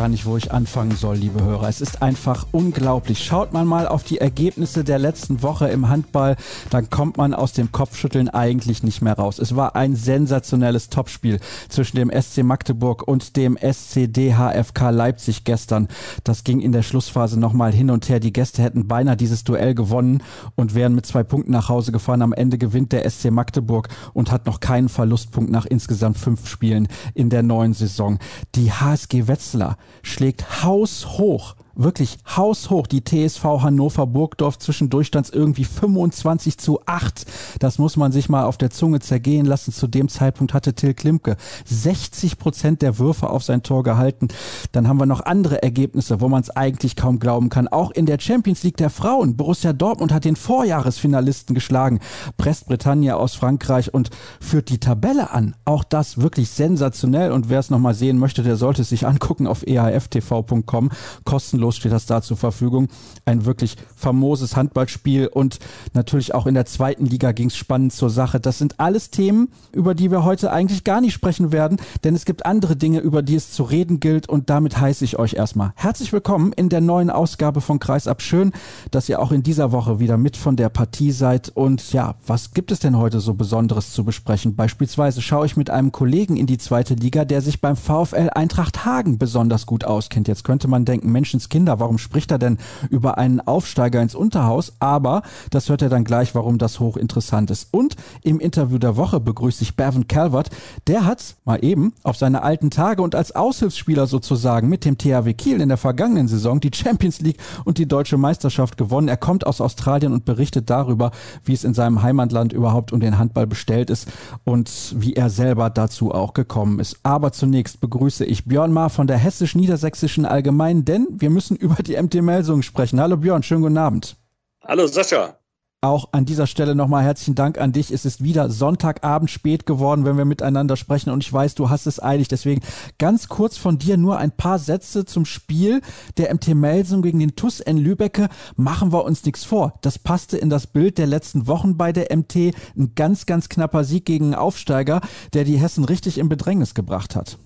Gar nicht, wo ich anfangen soll, liebe Hörer. Es ist einfach unglaublich. Schaut man mal auf die Ergebnisse der letzten Woche im Handball, dann kommt man aus dem Kopfschütteln eigentlich nicht mehr raus. Es war ein sensationelles Topspiel zwischen dem SC Magdeburg und dem SC DHFK Leipzig gestern. Das ging in der Schlussphase nochmal hin und her. Die Gäste hätten beinahe dieses Duell gewonnen und wären mit zwei Punkten nach Hause gefahren. Am Ende gewinnt der SC Magdeburg und hat noch keinen Verlustpunkt nach insgesamt fünf Spielen in der neuen Saison. Die HSG Wetzlar schlägt haushoch wirklich haushoch. Die TSV Hannover Burgdorf zwischendurch stand irgendwie 25 zu 8. Das muss man sich mal auf der Zunge zergehen lassen. Zu dem Zeitpunkt hatte Till Klimke 60 Prozent der Würfe auf sein Tor gehalten. Dann haben wir noch andere Ergebnisse, wo man es eigentlich kaum glauben kann. Auch in der Champions League der Frauen. Borussia Dortmund hat den Vorjahresfinalisten geschlagen. Brest-Bretagne aus Frankreich und führt die Tabelle an. Auch das wirklich sensationell. Und wer es nochmal sehen möchte, der sollte es sich angucken auf eaftv.com. Kostenlos kostenlos steht das da zur Verfügung. Ein wirklich famoses Handballspiel und natürlich auch in der zweiten Liga ging es spannend zur Sache. Das sind alles Themen, über die wir heute eigentlich gar nicht sprechen werden, denn es gibt andere Dinge, über die es zu reden gilt und damit heiße ich euch erstmal herzlich willkommen in der neuen Ausgabe von Kreisab. Schön, dass ihr auch in dieser Woche wieder mit von der Partie seid und ja, was gibt es denn heute so Besonderes zu besprechen? Beispielsweise schaue ich mit einem Kollegen in die zweite Liga, der sich beim VfL Eintracht Hagen besonders gut auskennt. Jetzt könnte man denken, Menschenskind Kinder. Warum spricht er denn über einen Aufsteiger ins Unterhaus? Aber das hört er dann gleich, warum das hochinteressant ist. Und im Interview der Woche begrüße ich Bevan Calvert. Der hat mal eben auf seine alten Tage und als Aushilfsspieler sozusagen mit dem THW Kiel in der vergangenen Saison die Champions League und die deutsche Meisterschaft gewonnen. Er kommt aus Australien und berichtet darüber, wie es in seinem Heimatland überhaupt um den Handball bestellt ist und wie er selber dazu auch gekommen ist. Aber zunächst begrüße ich Björn Maar von der Hessisch-Niedersächsischen Allgemeinen, denn wir müssen müssen über die MT Melsungen sprechen. Hallo Björn, schönen guten Abend. Hallo Sascha. Auch an dieser Stelle nochmal herzlichen Dank an dich. Es ist wieder Sonntagabend spät geworden, wenn wir miteinander sprechen und ich weiß, du hast es eilig. Deswegen ganz kurz von dir nur ein paar Sätze zum Spiel der MT Melsung gegen den TUS in Lübecke. Machen wir uns nichts vor. Das passte in das Bild der letzten Wochen bei der MT. Ein ganz, ganz knapper Sieg gegen einen Aufsteiger, der die Hessen richtig in Bedrängnis gebracht hat.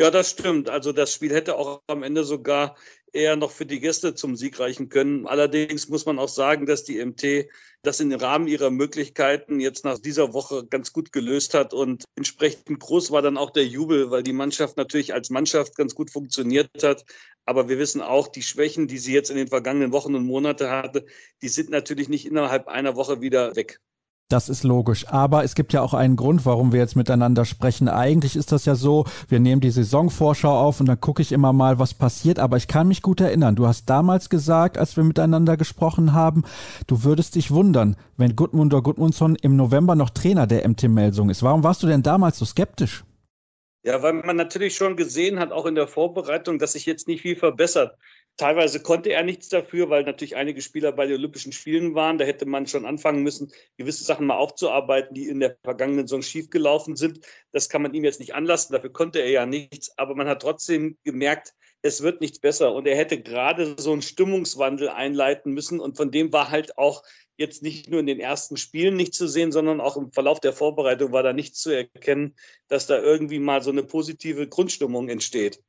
Ja, das stimmt. Also das Spiel hätte auch am Ende sogar eher noch für die Gäste zum Sieg reichen können. Allerdings muss man auch sagen, dass die MT das im Rahmen ihrer Möglichkeiten jetzt nach dieser Woche ganz gut gelöst hat und entsprechend groß war dann auch der Jubel, weil die Mannschaft natürlich als Mannschaft ganz gut funktioniert hat. Aber wir wissen auch, die Schwächen, die sie jetzt in den vergangenen Wochen und Monaten hatte, die sind natürlich nicht innerhalb einer Woche wieder weg. Das ist logisch. Aber es gibt ja auch einen Grund, warum wir jetzt miteinander sprechen. Eigentlich ist das ja so, wir nehmen die Saisonvorschau auf und dann gucke ich immer mal, was passiert. Aber ich kann mich gut erinnern. Du hast damals gesagt, als wir miteinander gesprochen haben, du würdest dich wundern, wenn Gudmundur Gudmundsson im November noch Trainer der MT Melsung ist. Warum warst du denn damals so skeptisch? Ja, weil man natürlich schon gesehen hat, auch in der Vorbereitung, dass sich jetzt nicht viel verbessert. Teilweise konnte er nichts dafür, weil natürlich einige Spieler bei den Olympischen Spielen waren. Da hätte man schon anfangen müssen, gewisse Sachen mal aufzuarbeiten, die in der vergangenen Saison schiefgelaufen sind. Das kann man ihm jetzt nicht anlassen. Dafür konnte er ja nichts. Aber man hat trotzdem gemerkt, es wird nichts besser. Und er hätte gerade so einen Stimmungswandel einleiten müssen. Und von dem war halt auch jetzt nicht nur in den ersten Spielen nicht zu sehen, sondern auch im Verlauf der Vorbereitung war da nichts zu erkennen, dass da irgendwie mal so eine positive Grundstimmung entsteht.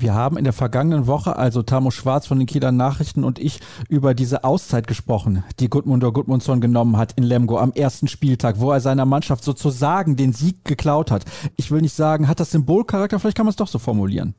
Wir haben in der vergangenen Woche, also Tamo Schwarz von den Kieler Nachrichten und ich, über diese Auszeit gesprochen, die Gudmundur Gudmundsson genommen hat in Lemgo am ersten Spieltag, wo er seiner Mannschaft sozusagen den Sieg geklaut hat. Ich will nicht sagen, hat das Symbolcharakter, vielleicht kann man es doch so formulieren.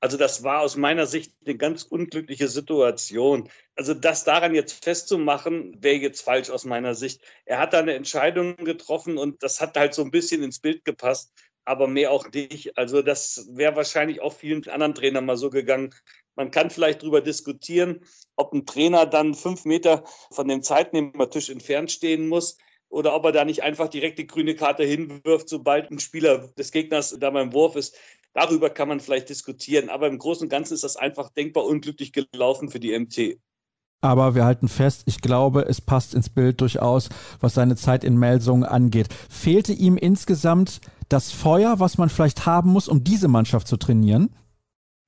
Also das war aus meiner Sicht eine ganz unglückliche Situation. Also das daran jetzt festzumachen, wäre jetzt falsch aus meiner Sicht. Er hat da eine Entscheidung getroffen und das hat halt so ein bisschen ins Bild gepasst aber mehr auch nicht. Also das wäre wahrscheinlich auch vielen anderen Trainern mal so gegangen. Man kann vielleicht darüber diskutieren, ob ein Trainer dann fünf Meter von dem Zeitnehmertisch entfernt stehen muss oder ob er da nicht einfach direkt die grüne Karte hinwirft, sobald ein Spieler des Gegners da beim Wurf ist. Darüber kann man vielleicht diskutieren. Aber im Großen und Ganzen ist das einfach denkbar unglücklich gelaufen für die MT. Aber wir halten fest, ich glaube, es passt ins Bild durchaus, was seine Zeit in Melsungen angeht. Fehlte ihm insgesamt das Feuer, was man vielleicht haben muss, um diese Mannschaft zu trainieren?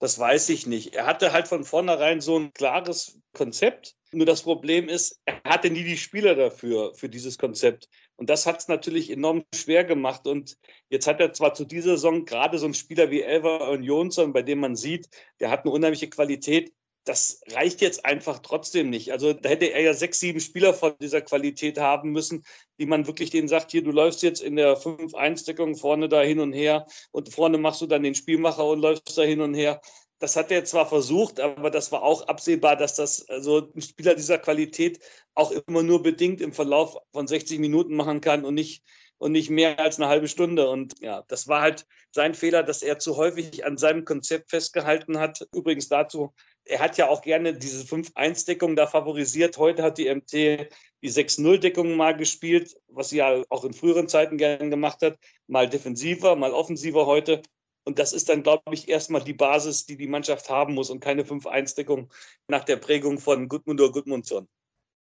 Das weiß ich nicht. Er hatte halt von vornherein so ein klares Konzept. Nur das Problem ist, er hatte nie die Spieler dafür, für dieses Konzept. Und das hat es natürlich enorm schwer gemacht. Und jetzt hat er zwar zu dieser Saison gerade so einen Spieler wie Elva und Jonsson, bei dem man sieht, der hat eine unheimliche Qualität, das reicht jetzt einfach trotzdem nicht. Also da hätte er ja sechs, sieben Spieler von dieser Qualität haben müssen, die man wirklich denen sagt, hier, du läufst jetzt in der 5-1-Deckung vorne da hin und her und vorne machst du dann den Spielmacher und läufst da hin und her. Das hat er zwar versucht, aber das war auch absehbar, dass das also ein Spieler dieser Qualität auch immer nur bedingt im Verlauf von 60 Minuten machen kann und nicht und nicht mehr als eine halbe Stunde. Und ja, das war halt sein Fehler, dass er zu häufig an seinem Konzept festgehalten hat. Übrigens dazu er hat ja auch gerne diese 5-1-Deckung da favorisiert. Heute hat die MT die 6-0-Deckung mal gespielt, was sie ja auch in früheren Zeiten gerne gemacht hat. Mal defensiver, mal offensiver heute. Und das ist dann, glaube ich, erstmal die Basis, die die Mannschaft haben muss und keine 5-1-Deckung nach der Prägung von Gudmundur Gudmundsson.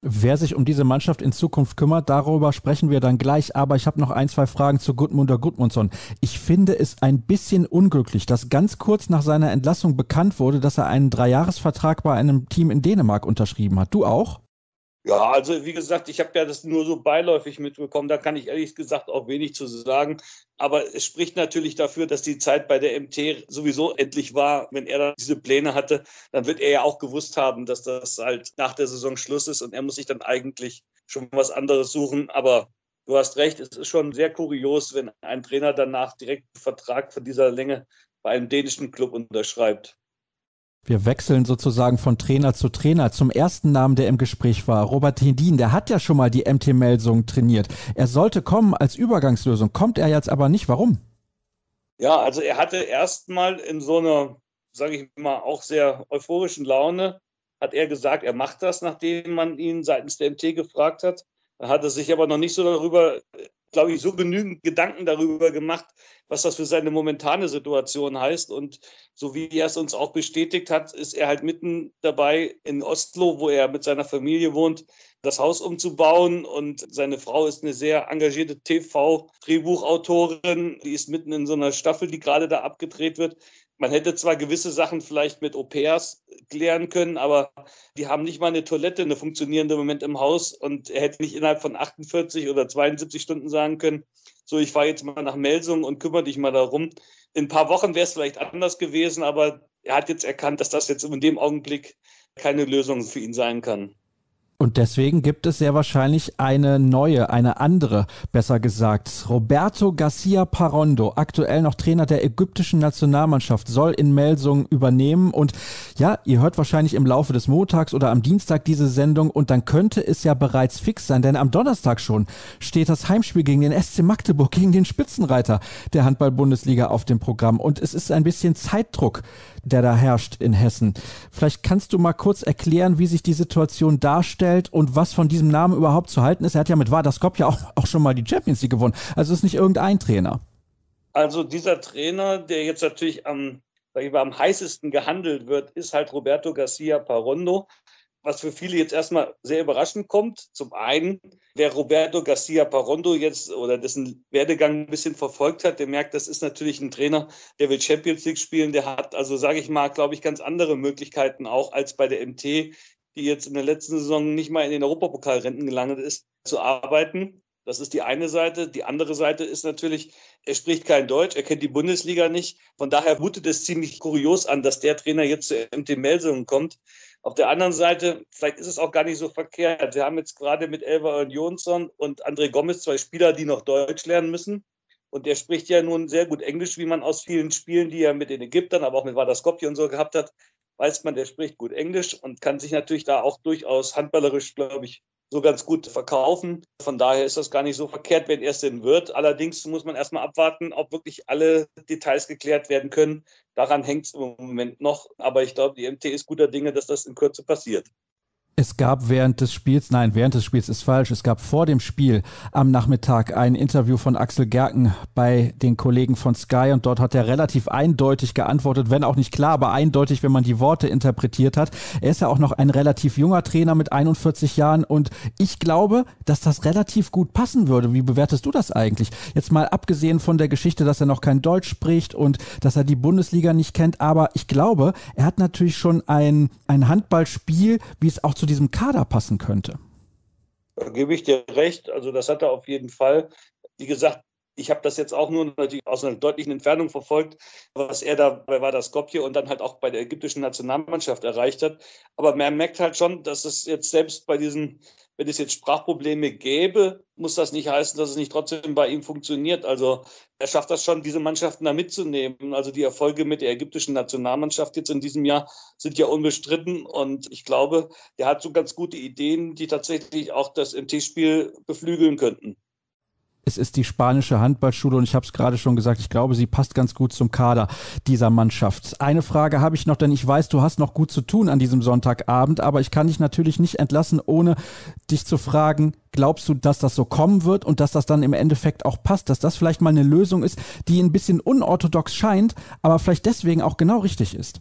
Wer sich um diese Mannschaft in Zukunft kümmert, darüber sprechen wir dann gleich. Aber ich habe noch ein, zwei Fragen zu Gudmundur Gudmundsson. Ich finde es ein bisschen unglücklich, dass ganz kurz nach seiner Entlassung bekannt wurde, dass er einen Dreijahresvertrag bei einem Team in Dänemark unterschrieben hat. Du auch? Ja, also wie gesagt, ich habe ja das nur so beiläufig mitbekommen. Da kann ich ehrlich gesagt auch wenig zu sagen. Aber es spricht natürlich dafür, dass die Zeit bei der MT sowieso endlich war. Wenn er da diese Pläne hatte, dann wird er ja auch gewusst haben, dass das halt nach der Saison Schluss ist und er muss sich dann eigentlich schon was anderes suchen. Aber du hast recht, es ist schon sehr kurios, wenn ein Trainer danach direkt einen Vertrag von dieser Länge bei einem dänischen Club unterschreibt. Wir wechseln sozusagen von Trainer zu Trainer. Zum ersten Namen, der im Gespräch war, Robert Hedin, der hat ja schon mal die MT-Melsung trainiert. Er sollte kommen als Übergangslösung, kommt er jetzt aber nicht. Warum? Ja, also er hatte erstmal in so einer, sage ich mal, auch sehr euphorischen Laune, hat er gesagt, er macht das, nachdem man ihn seitens der MT gefragt hat. Er hatte sich aber noch nicht so darüber glaube ich, so genügend Gedanken darüber gemacht, was das für seine momentane Situation heißt. Und so wie er es uns auch bestätigt hat, ist er halt mitten dabei in Oslo, wo er mit seiner Familie wohnt, das Haus umzubauen. Und seine Frau ist eine sehr engagierte TV-Drehbuchautorin. Die ist mitten in so einer Staffel, die gerade da abgedreht wird. Man hätte zwar gewisse Sachen vielleicht mit Au-pairs klären können, aber die haben nicht mal eine Toilette, eine funktionierende Moment im Haus und er hätte nicht innerhalb von 48 oder 72 Stunden sagen können, so, ich fahre jetzt mal nach Melsung und kümmere dich mal darum. In ein paar Wochen wäre es vielleicht anders gewesen, aber er hat jetzt erkannt, dass das jetzt in dem Augenblick keine Lösung für ihn sein kann. Und deswegen gibt es sehr wahrscheinlich eine neue, eine andere, besser gesagt. Roberto Garcia Parondo, aktuell noch Trainer der ägyptischen Nationalmannschaft, soll in Melsung übernehmen. Und ja, ihr hört wahrscheinlich im Laufe des Montags oder am Dienstag diese Sendung und dann könnte es ja bereits fix sein, denn am Donnerstag schon steht das Heimspiel gegen den SC Magdeburg, gegen den Spitzenreiter der Handball-Bundesliga auf dem Programm. Und es ist ein bisschen Zeitdruck der da herrscht in Hessen. Vielleicht kannst du mal kurz erklären, wie sich die Situation darstellt und was von diesem Namen überhaupt zu halten ist. Er hat ja mit Vardar Skopje auch, auch schon mal die Champions League gewonnen. Also ist nicht irgendein Trainer. Also dieser Trainer, der jetzt natürlich am, sag ich mal, am heißesten gehandelt wird, ist halt Roberto Garcia Parondo was für viele jetzt erstmal sehr überraschend kommt. Zum einen, wer Roberto Garcia Parondo jetzt oder dessen Werdegang ein bisschen verfolgt hat, der merkt, das ist natürlich ein Trainer, der will Champions League spielen. Der hat also, sage ich mal, glaube ich, ganz andere Möglichkeiten auch als bei der MT, die jetzt in der letzten Saison nicht mal in den Europapokalrenten gelandet ist, zu arbeiten. Das ist die eine Seite. Die andere Seite ist natürlich, er spricht kein Deutsch, er kennt die Bundesliga nicht. Von daher mutet es ziemlich kurios an, dass der Trainer jetzt zu MT Melsungen kommt. Auf der anderen Seite, vielleicht ist es auch gar nicht so verkehrt. Wir haben jetzt gerade mit Elva und Jonsson und André Gomez zwei Spieler, die noch Deutsch lernen müssen. Und der spricht ja nun sehr gut Englisch, wie man aus vielen Spielen, die er mit den Ägyptern, aber auch mit Vadaskopje und so gehabt hat, weiß man, der spricht gut Englisch und kann sich natürlich da auch durchaus handballerisch, glaube ich, so ganz gut verkaufen. Von daher ist das gar nicht so verkehrt, wenn er es denn wird. Allerdings muss man erstmal abwarten, ob wirklich alle Details geklärt werden können. Daran hängt es im Moment noch. Aber ich glaube, die MT ist guter Dinge, dass das in Kürze passiert. Es gab während des Spiels, nein, während des Spiels ist falsch, es gab vor dem Spiel am Nachmittag ein Interview von Axel Gerken bei den Kollegen von Sky und dort hat er relativ eindeutig geantwortet, wenn auch nicht klar, aber eindeutig, wenn man die Worte interpretiert hat. Er ist ja auch noch ein relativ junger Trainer mit 41 Jahren und ich glaube, dass das relativ gut passen würde. Wie bewertest du das eigentlich? Jetzt mal abgesehen von der Geschichte, dass er noch kein Deutsch spricht und dass er die Bundesliga nicht kennt, aber ich glaube, er hat natürlich schon ein, ein Handballspiel, wie es auch zu zu diesem Kader passen könnte. Da gebe ich dir recht. Also das hat er auf jeden Fall. Wie gesagt, ich habe das jetzt auch nur natürlich aus einer deutlichen Entfernung verfolgt, was er da bei Vardar Skopje und dann halt auch bei der ägyptischen Nationalmannschaft erreicht hat. Aber man merkt halt schon, dass es jetzt selbst bei diesen wenn es jetzt Sprachprobleme gäbe, muss das nicht heißen, dass es nicht trotzdem bei ihm funktioniert. Also er schafft das schon, diese Mannschaften da mitzunehmen. Also die Erfolge mit der ägyptischen Nationalmannschaft jetzt in diesem Jahr sind ja unbestritten. Und ich glaube, der hat so ganz gute Ideen, die tatsächlich auch das MT-Spiel beflügeln könnten. Es ist die spanische Handballschule und ich habe es gerade schon gesagt, ich glaube, sie passt ganz gut zum Kader dieser Mannschaft. Eine Frage habe ich noch, denn ich weiß, du hast noch gut zu tun an diesem Sonntagabend, aber ich kann dich natürlich nicht entlassen, ohne dich zu fragen, glaubst du, dass das so kommen wird und dass das dann im Endeffekt auch passt, dass das vielleicht mal eine Lösung ist, die ein bisschen unorthodox scheint, aber vielleicht deswegen auch genau richtig ist?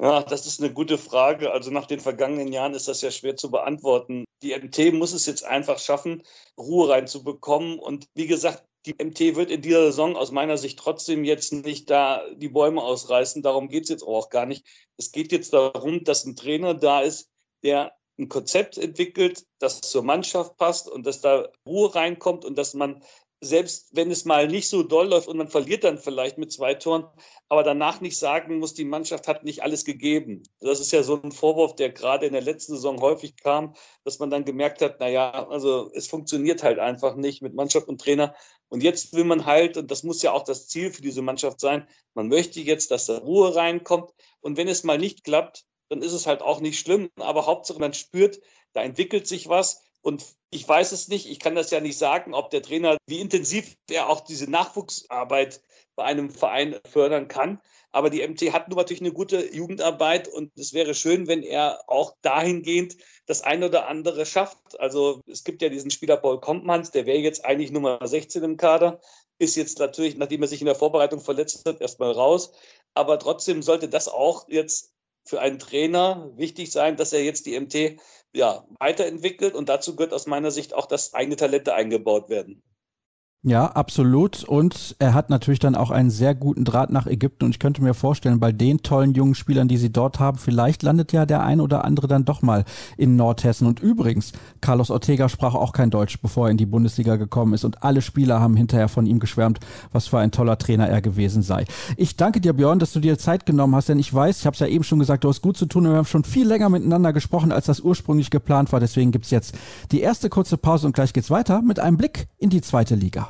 Ja, das ist eine gute Frage. Also nach den vergangenen Jahren ist das ja schwer zu beantworten. Die MT muss es jetzt einfach schaffen, Ruhe reinzubekommen. Und wie gesagt, die MT wird in dieser Saison aus meiner Sicht trotzdem jetzt nicht da die Bäume ausreißen. Darum geht es jetzt auch gar nicht. Es geht jetzt darum, dass ein Trainer da ist, der ein Konzept entwickelt, das zur Mannschaft passt und dass da Ruhe reinkommt und dass man selbst wenn es mal nicht so doll läuft und man verliert dann vielleicht mit zwei Toren, aber danach nicht sagen muss, die Mannschaft hat nicht alles gegeben. Das ist ja so ein Vorwurf, der gerade in der letzten Saison häufig kam, dass man dann gemerkt hat, naja, also es funktioniert halt einfach nicht mit Mannschaft und Trainer. Und jetzt will man halt, und das muss ja auch das Ziel für diese Mannschaft sein, man möchte jetzt, dass da Ruhe reinkommt. Und wenn es mal nicht klappt, dann ist es halt auch nicht schlimm. Aber Hauptsache, man spürt, da entwickelt sich was und ich weiß es nicht, ich kann das ja nicht sagen, ob der Trainer, wie intensiv er auch diese Nachwuchsarbeit bei einem Verein fördern kann. Aber die MT hat nur natürlich eine gute Jugendarbeit und es wäre schön, wenn er auch dahingehend das ein oder andere schafft. Also es gibt ja diesen Spieler Paul Kompmanns, der wäre jetzt eigentlich Nummer 16 im Kader, ist jetzt natürlich, nachdem er sich in der Vorbereitung verletzt hat, erstmal raus. Aber trotzdem sollte das auch jetzt für einen Trainer wichtig sein, dass er jetzt die MT ja, weiterentwickelt und dazu gehört aus meiner Sicht auch, dass eigene Talente eingebaut werden. Ja, absolut. Und er hat natürlich dann auch einen sehr guten Draht nach Ägypten. Und ich könnte mir vorstellen, bei den tollen jungen Spielern, die sie dort haben, vielleicht landet ja der ein oder andere dann doch mal in Nordhessen. Und übrigens, Carlos Ortega sprach auch kein Deutsch, bevor er in die Bundesliga gekommen ist. Und alle Spieler haben hinterher von ihm geschwärmt, was für ein toller Trainer er gewesen sei. Ich danke dir, Björn, dass du dir Zeit genommen hast, denn ich weiß, ich habe es ja eben schon gesagt, du hast gut zu tun und wir haben schon viel länger miteinander gesprochen, als das ursprünglich geplant war. Deswegen gibt's jetzt die erste kurze Pause und gleich geht's weiter mit einem Blick in die zweite Liga.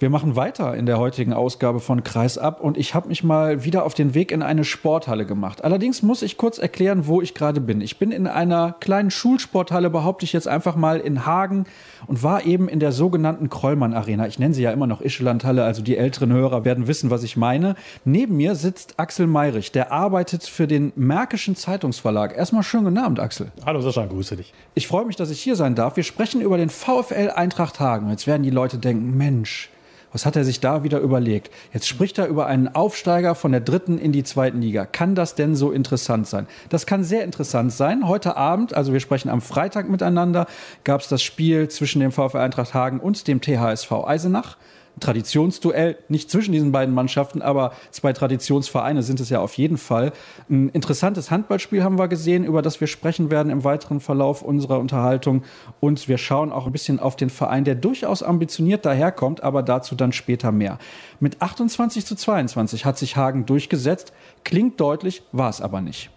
Wir machen weiter in der heutigen Ausgabe von Kreis ab und ich habe mich mal wieder auf den Weg in eine Sporthalle gemacht. Allerdings muss ich kurz erklären, wo ich gerade bin. Ich bin in einer kleinen Schulsporthalle, behaupte ich jetzt einfach mal in Hagen und war eben in der sogenannten Krollmann Arena. Ich nenne sie ja immer noch Ischelandhalle, also die älteren Hörer werden wissen, was ich meine. Neben mir sitzt Axel Meirich, der arbeitet für den Märkischen Zeitungsverlag. Erstmal schönen guten Abend, Axel. Hallo Sascha, grüße dich. Ich freue mich, dass ich hier sein darf. Wir sprechen über den VfL Eintracht Hagen. Jetzt werden die Leute denken, Mensch, was hat er sich da wieder überlegt? Jetzt spricht er über einen Aufsteiger von der dritten in die zweiten Liga. Kann das denn so interessant sein? Das kann sehr interessant sein. Heute Abend, also wir sprechen am Freitag miteinander, gab es das Spiel zwischen dem VfL Eintracht Hagen und dem THSV Eisenach. Traditionsduell, nicht zwischen diesen beiden Mannschaften, aber zwei Traditionsvereine sind es ja auf jeden Fall. Ein interessantes Handballspiel haben wir gesehen, über das wir sprechen werden im weiteren Verlauf unserer Unterhaltung. Und wir schauen auch ein bisschen auf den Verein, der durchaus ambitioniert daherkommt, aber dazu dann später mehr. Mit 28 zu 22 hat sich Hagen durchgesetzt. Klingt deutlich, war es aber nicht.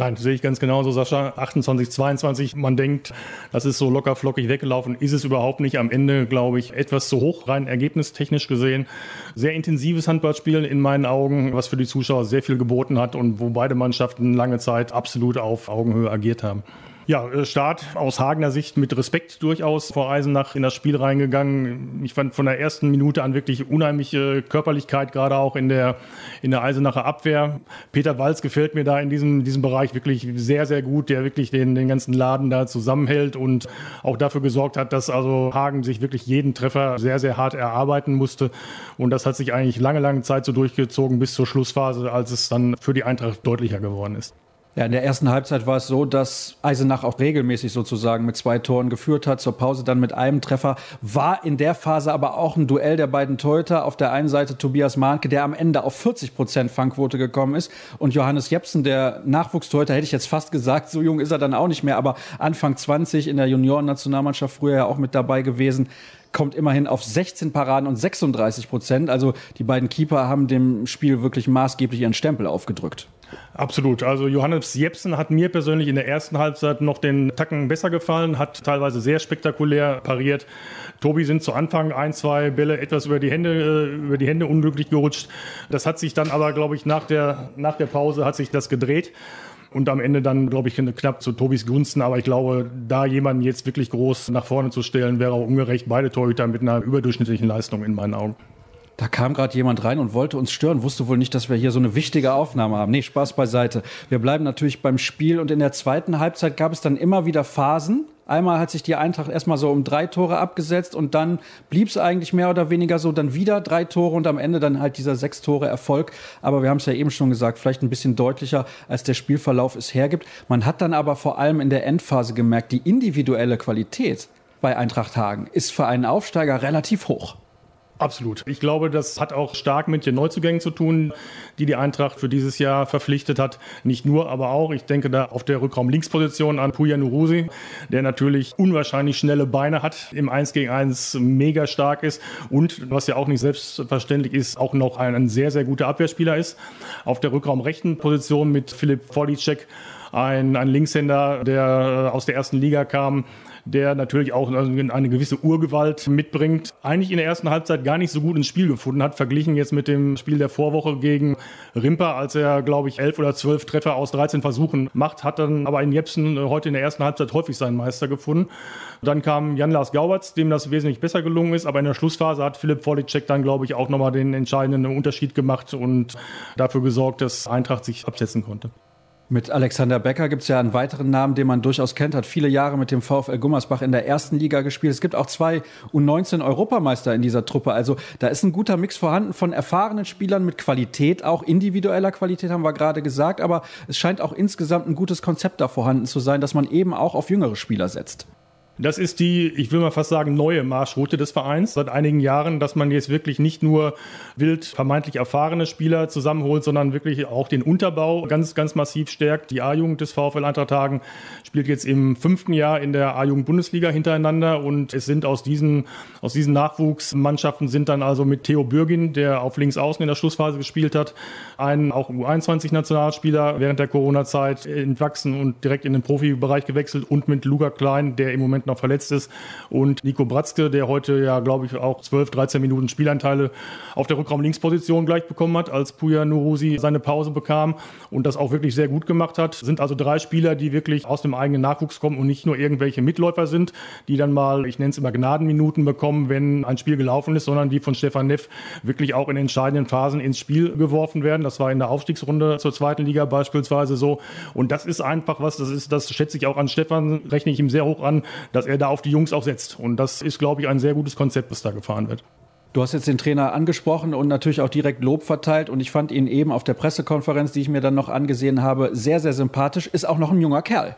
Nein, sehe ich ganz genauso, Sascha. 28, 22. Man denkt, das ist so locker flockig weggelaufen. Ist es überhaupt nicht. Am Ende, glaube ich, etwas zu hoch, rein ergebnistechnisch gesehen. Sehr intensives Handballspiel in meinen Augen, was für die Zuschauer sehr viel geboten hat und wo beide Mannschaften lange Zeit absolut auf Augenhöhe agiert haben. Ja, äh, Start aus Hagener Sicht mit Respekt durchaus vor Eisenach in das Spiel reingegangen. Ich fand von der ersten Minute an wirklich unheimliche Körperlichkeit, gerade auch in der, in der Eisenacher Abwehr. Peter Walz gefällt mir da in diesem, diesem Bereich wirklich sehr, sehr gut, der wirklich den, den ganzen Laden da zusammenhält und auch dafür gesorgt hat, dass also Hagen sich wirklich jeden Treffer sehr, sehr hart erarbeiten musste. Und das hat sich eigentlich lange, lange Zeit so durchgezogen bis zur Schlussphase, als es dann für die Eintracht deutlicher geworden ist. Ja, in der ersten Halbzeit war es so, dass Eisenach auch regelmäßig sozusagen mit zwei Toren geführt hat, zur Pause dann mit einem Treffer. War in der Phase aber auch ein Duell der beiden Torhüter. Auf der einen Seite Tobias Mahnke, der am Ende auf 40 Prozent Fangquote gekommen ist. Und Johannes Jepsen, der Nachwuchstorhüter, hätte ich jetzt fast gesagt, so jung ist er dann auch nicht mehr, aber Anfang 20 in der Juniorennationalmannschaft früher ja auch mit dabei gewesen kommt immerhin auf 16 Paraden und 36 Prozent. Also die beiden Keeper haben dem Spiel wirklich maßgeblich ihren Stempel aufgedrückt. Absolut. Also Johannes Jepsen hat mir persönlich in der ersten Halbzeit noch den Tacken besser gefallen, hat teilweise sehr spektakulär pariert. Tobi sind zu Anfang ein, zwei Bälle etwas über die Hände, äh, über die Hände unglücklich gerutscht. Das hat sich dann aber, glaube ich, nach der, nach der Pause hat sich das gedreht. Und am Ende dann, glaube ich, knapp zu Tobis Gunsten. Aber ich glaube, da jemanden jetzt wirklich groß nach vorne zu stellen, wäre auch ungerecht. Beide Torhüter mit einer überdurchschnittlichen Leistung in meinen Augen. Da kam gerade jemand rein und wollte uns stören, wusste wohl nicht, dass wir hier so eine wichtige Aufnahme haben. Nee, Spaß beiseite. Wir bleiben natürlich beim Spiel und in der zweiten Halbzeit gab es dann immer wieder Phasen. Einmal hat sich die Eintracht erstmal so um drei Tore abgesetzt und dann blieb es eigentlich mehr oder weniger so, dann wieder drei Tore und am Ende dann halt dieser sechs Tore Erfolg. Aber wir haben es ja eben schon gesagt, vielleicht ein bisschen deutlicher, als der Spielverlauf es hergibt. Man hat dann aber vor allem in der Endphase gemerkt, die individuelle Qualität bei Eintracht Hagen ist für einen Aufsteiger relativ hoch. Absolut. Ich glaube, das hat auch stark mit den Neuzugängen zu tun, die die Eintracht für dieses Jahr verpflichtet hat. Nicht nur, aber auch. Ich denke da auf der Rückraum-Linksposition an Puja Nurusi, der natürlich unwahrscheinlich schnelle Beine hat, im 1 gegen 1 mega stark ist und, was ja auch nicht selbstverständlich ist, auch noch ein, ein sehr, sehr guter Abwehrspieler ist. Auf der Rückraum-rechten Position mit Philipp Volicek ein, ein Linkshänder, der aus der ersten Liga kam, der natürlich auch eine gewisse Urgewalt mitbringt, eigentlich in der ersten Halbzeit gar nicht so gut ins Spiel gefunden hat, verglichen jetzt mit dem Spiel der Vorwoche gegen Rimper, als er, glaube ich, elf oder zwölf Treffer aus 13 Versuchen macht, hat dann aber in Jepsen heute in der ersten Halbzeit häufig seinen Meister gefunden. Dann kam Jan-Lars Gauberts, dem das wesentlich besser gelungen ist, aber in der Schlussphase hat Philipp Volicek dann, glaube ich, auch nochmal den entscheidenden Unterschied gemacht und dafür gesorgt, dass Eintracht sich absetzen konnte. Mit Alexander Becker gibt es ja einen weiteren Namen, den man durchaus kennt, hat viele Jahre mit dem VfL Gummersbach in der ersten Liga gespielt. Es gibt auch zwei U19 Europameister in dieser Truppe. Also da ist ein guter Mix vorhanden von erfahrenen Spielern mit Qualität, auch individueller Qualität haben wir gerade gesagt, aber es scheint auch insgesamt ein gutes Konzept da vorhanden zu sein, dass man eben auch auf jüngere Spieler setzt. Das ist die, ich will mal fast sagen, neue Marschroute des Vereins seit einigen Jahren, dass man jetzt wirklich nicht nur wild vermeintlich erfahrene Spieler zusammenholt, sondern wirklich auch den Unterbau ganz, ganz massiv stärkt. Die A-Jugend des VfL Eintracht spielt jetzt im fünften Jahr in der A-Jugend-Bundesliga hintereinander und es sind aus diesen, aus diesen Nachwuchsmannschaften sind dann also mit Theo Bürgin, der auf links außen in der Schlussphase gespielt hat, ein auch U21-Nationalspieler während der Corona-Zeit entwachsen und direkt in den Profibereich gewechselt und mit Luca Klein, der im Moment noch verletzt ist. Und Nico Bratzke, der heute ja, glaube ich, auch 12, 13 Minuten Spielanteile auf der Rückraum-Linksposition gleich bekommen hat, als Puja Nurusi seine Pause bekam und das auch wirklich sehr gut gemacht hat. Sind also drei Spieler, die wirklich aus dem eigenen Nachwuchs kommen und nicht nur irgendwelche Mitläufer sind, die dann mal, ich nenne es immer Gnadenminuten bekommen, wenn ein Spiel gelaufen ist, sondern die von Stefan Neff wirklich auch in entscheidenden Phasen ins Spiel geworfen werden. Das war in der Aufstiegsrunde zur zweiten Liga beispielsweise so. Und das ist einfach was, das ist, das schätze ich auch an Stefan, rechne ich ihm sehr hoch an, dass er da auf die Jungs auch setzt. Und das ist, glaube ich, ein sehr gutes Konzept, was da gefahren wird. Du hast jetzt den Trainer angesprochen und natürlich auch direkt Lob verteilt. Und ich fand ihn eben auf der Pressekonferenz, die ich mir dann noch angesehen habe, sehr, sehr sympathisch. Ist auch noch ein junger Kerl.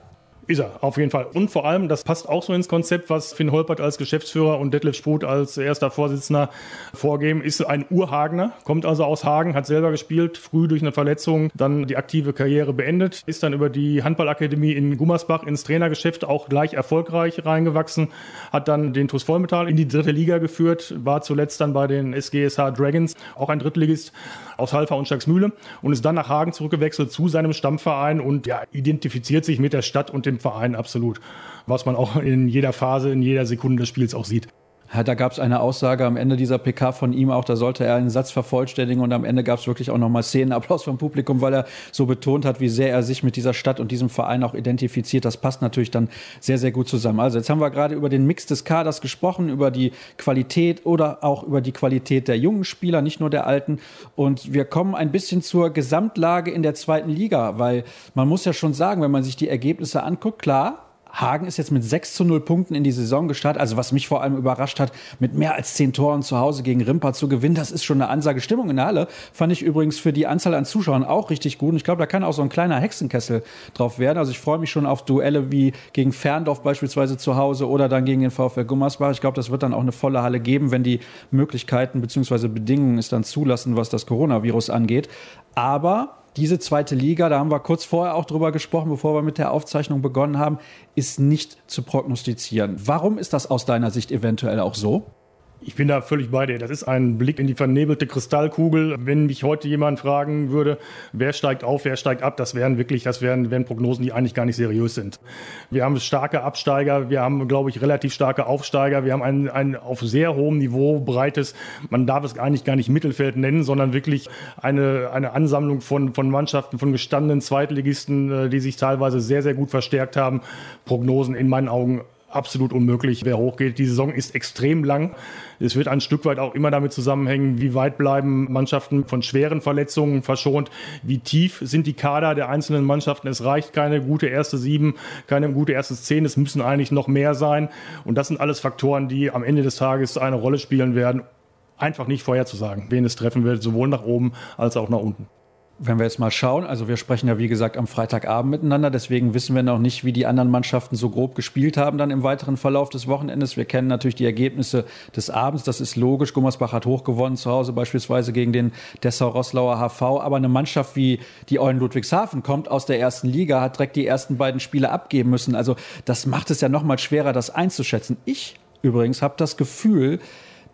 Ist er, auf jeden Fall. Und vor allem, das passt auch so ins Konzept, was Finn Holpert als Geschäftsführer und Detlef Spruth als erster Vorsitzender vorgeben, ist ein Urhagener, kommt also aus Hagen, hat selber gespielt, früh durch eine Verletzung, dann die aktive Karriere beendet, ist dann über die Handballakademie in Gummersbach ins Trainergeschäft auch gleich erfolgreich reingewachsen, hat dann den TuS Vollmetall in die dritte Liga geführt, war zuletzt dann bei den SGSH Dragons, auch ein Drittligist aus Halfa und Stagsmühle und ist dann nach Hagen zurückgewechselt zu seinem Stammverein und ja, identifiziert sich mit der Stadt und dem Verein absolut. Was man auch in jeder Phase, in jeder Sekunde des Spiels auch sieht. Da gab es eine Aussage am Ende dieser PK von ihm auch, da sollte er einen Satz vervollständigen und am Ende gab es wirklich auch nochmal Szenenapplaus vom Publikum, weil er so betont hat, wie sehr er sich mit dieser Stadt und diesem Verein auch identifiziert. Das passt natürlich dann sehr, sehr gut zusammen. Also jetzt haben wir gerade über den Mix des Kaders gesprochen, über die Qualität oder auch über die Qualität der jungen Spieler, nicht nur der alten. Und wir kommen ein bisschen zur Gesamtlage in der zweiten Liga, weil man muss ja schon sagen, wenn man sich die Ergebnisse anguckt, klar, Hagen ist jetzt mit 6 zu 0 Punkten in die Saison gestartet. Also was mich vor allem überrascht hat, mit mehr als 10 Toren zu Hause gegen Rimpa zu gewinnen, das ist schon eine Ansage. Stimmung in der Halle fand ich übrigens für die Anzahl an Zuschauern auch richtig gut. Und ich glaube, da kann auch so ein kleiner Hexenkessel drauf werden. Also ich freue mich schon auf Duelle wie gegen Ferndorf beispielsweise zu Hause oder dann gegen den VfL Gummersbach. Ich glaube, das wird dann auch eine volle Halle geben, wenn die Möglichkeiten bzw. Bedingungen es dann zulassen, was das Coronavirus angeht. Aber diese zweite Liga, da haben wir kurz vorher auch drüber gesprochen, bevor wir mit der Aufzeichnung begonnen haben, ist nicht zu prognostizieren. Warum ist das aus deiner Sicht eventuell auch so? Ich bin da völlig bei dir. Das ist ein Blick in die vernebelte Kristallkugel. Wenn mich heute jemand fragen würde, wer steigt auf, wer steigt ab, das wären wirklich, das wären, wären Prognosen, die eigentlich gar nicht seriös sind. Wir haben starke Absteiger, wir haben, glaube ich, relativ starke Aufsteiger, wir haben ein, ein auf sehr hohem Niveau breites, man darf es eigentlich gar nicht Mittelfeld nennen, sondern wirklich eine, eine Ansammlung von, von Mannschaften, von gestandenen Zweitligisten, äh, die sich teilweise sehr, sehr gut verstärkt haben. Prognosen in meinen Augen absolut unmöglich, wer hochgeht. Die Saison ist extrem lang. Es wird ein Stück weit auch immer damit zusammenhängen, wie weit bleiben Mannschaften von schweren Verletzungen verschont, wie tief sind die Kader der einzelnen Mannschaften. Es reicht keine gute erste Sieben, keine gute erste Zehn, es müssen eigentlich noch mehr sein. Und das sind alles Faktoren, die am Ende des Tages eine Rolle spielen werden. Einfach nicht vorherzusagen, wen es treffen wird, sowohl nach oben als auch nach unten wenn wir jetzt mal schauen, also wir sprechen ja wie gesagt am Freitagabend miteinander, deswegen wissen wir noch nicht, wie die anderen Mannschaften so grob gespielt haben dann im weiteren Verlauf des Wochenendes. Wir kennen natürlich die Ergebnisse des Abends, das ist logisch. Gummersbach hat hochgewonnen zu Hause beispielsweise gegen den Dessau-Roslauer HV, aber eine Mannschaft wie die Eulen Ludwigshafen kommt aus der ersten Liga, hat direkt die ersten beiden Spiele abgeben müssen. Also das macht es ja noch mal schwerer, das einzuschätzen. Ich übrigens habe das Gefühl,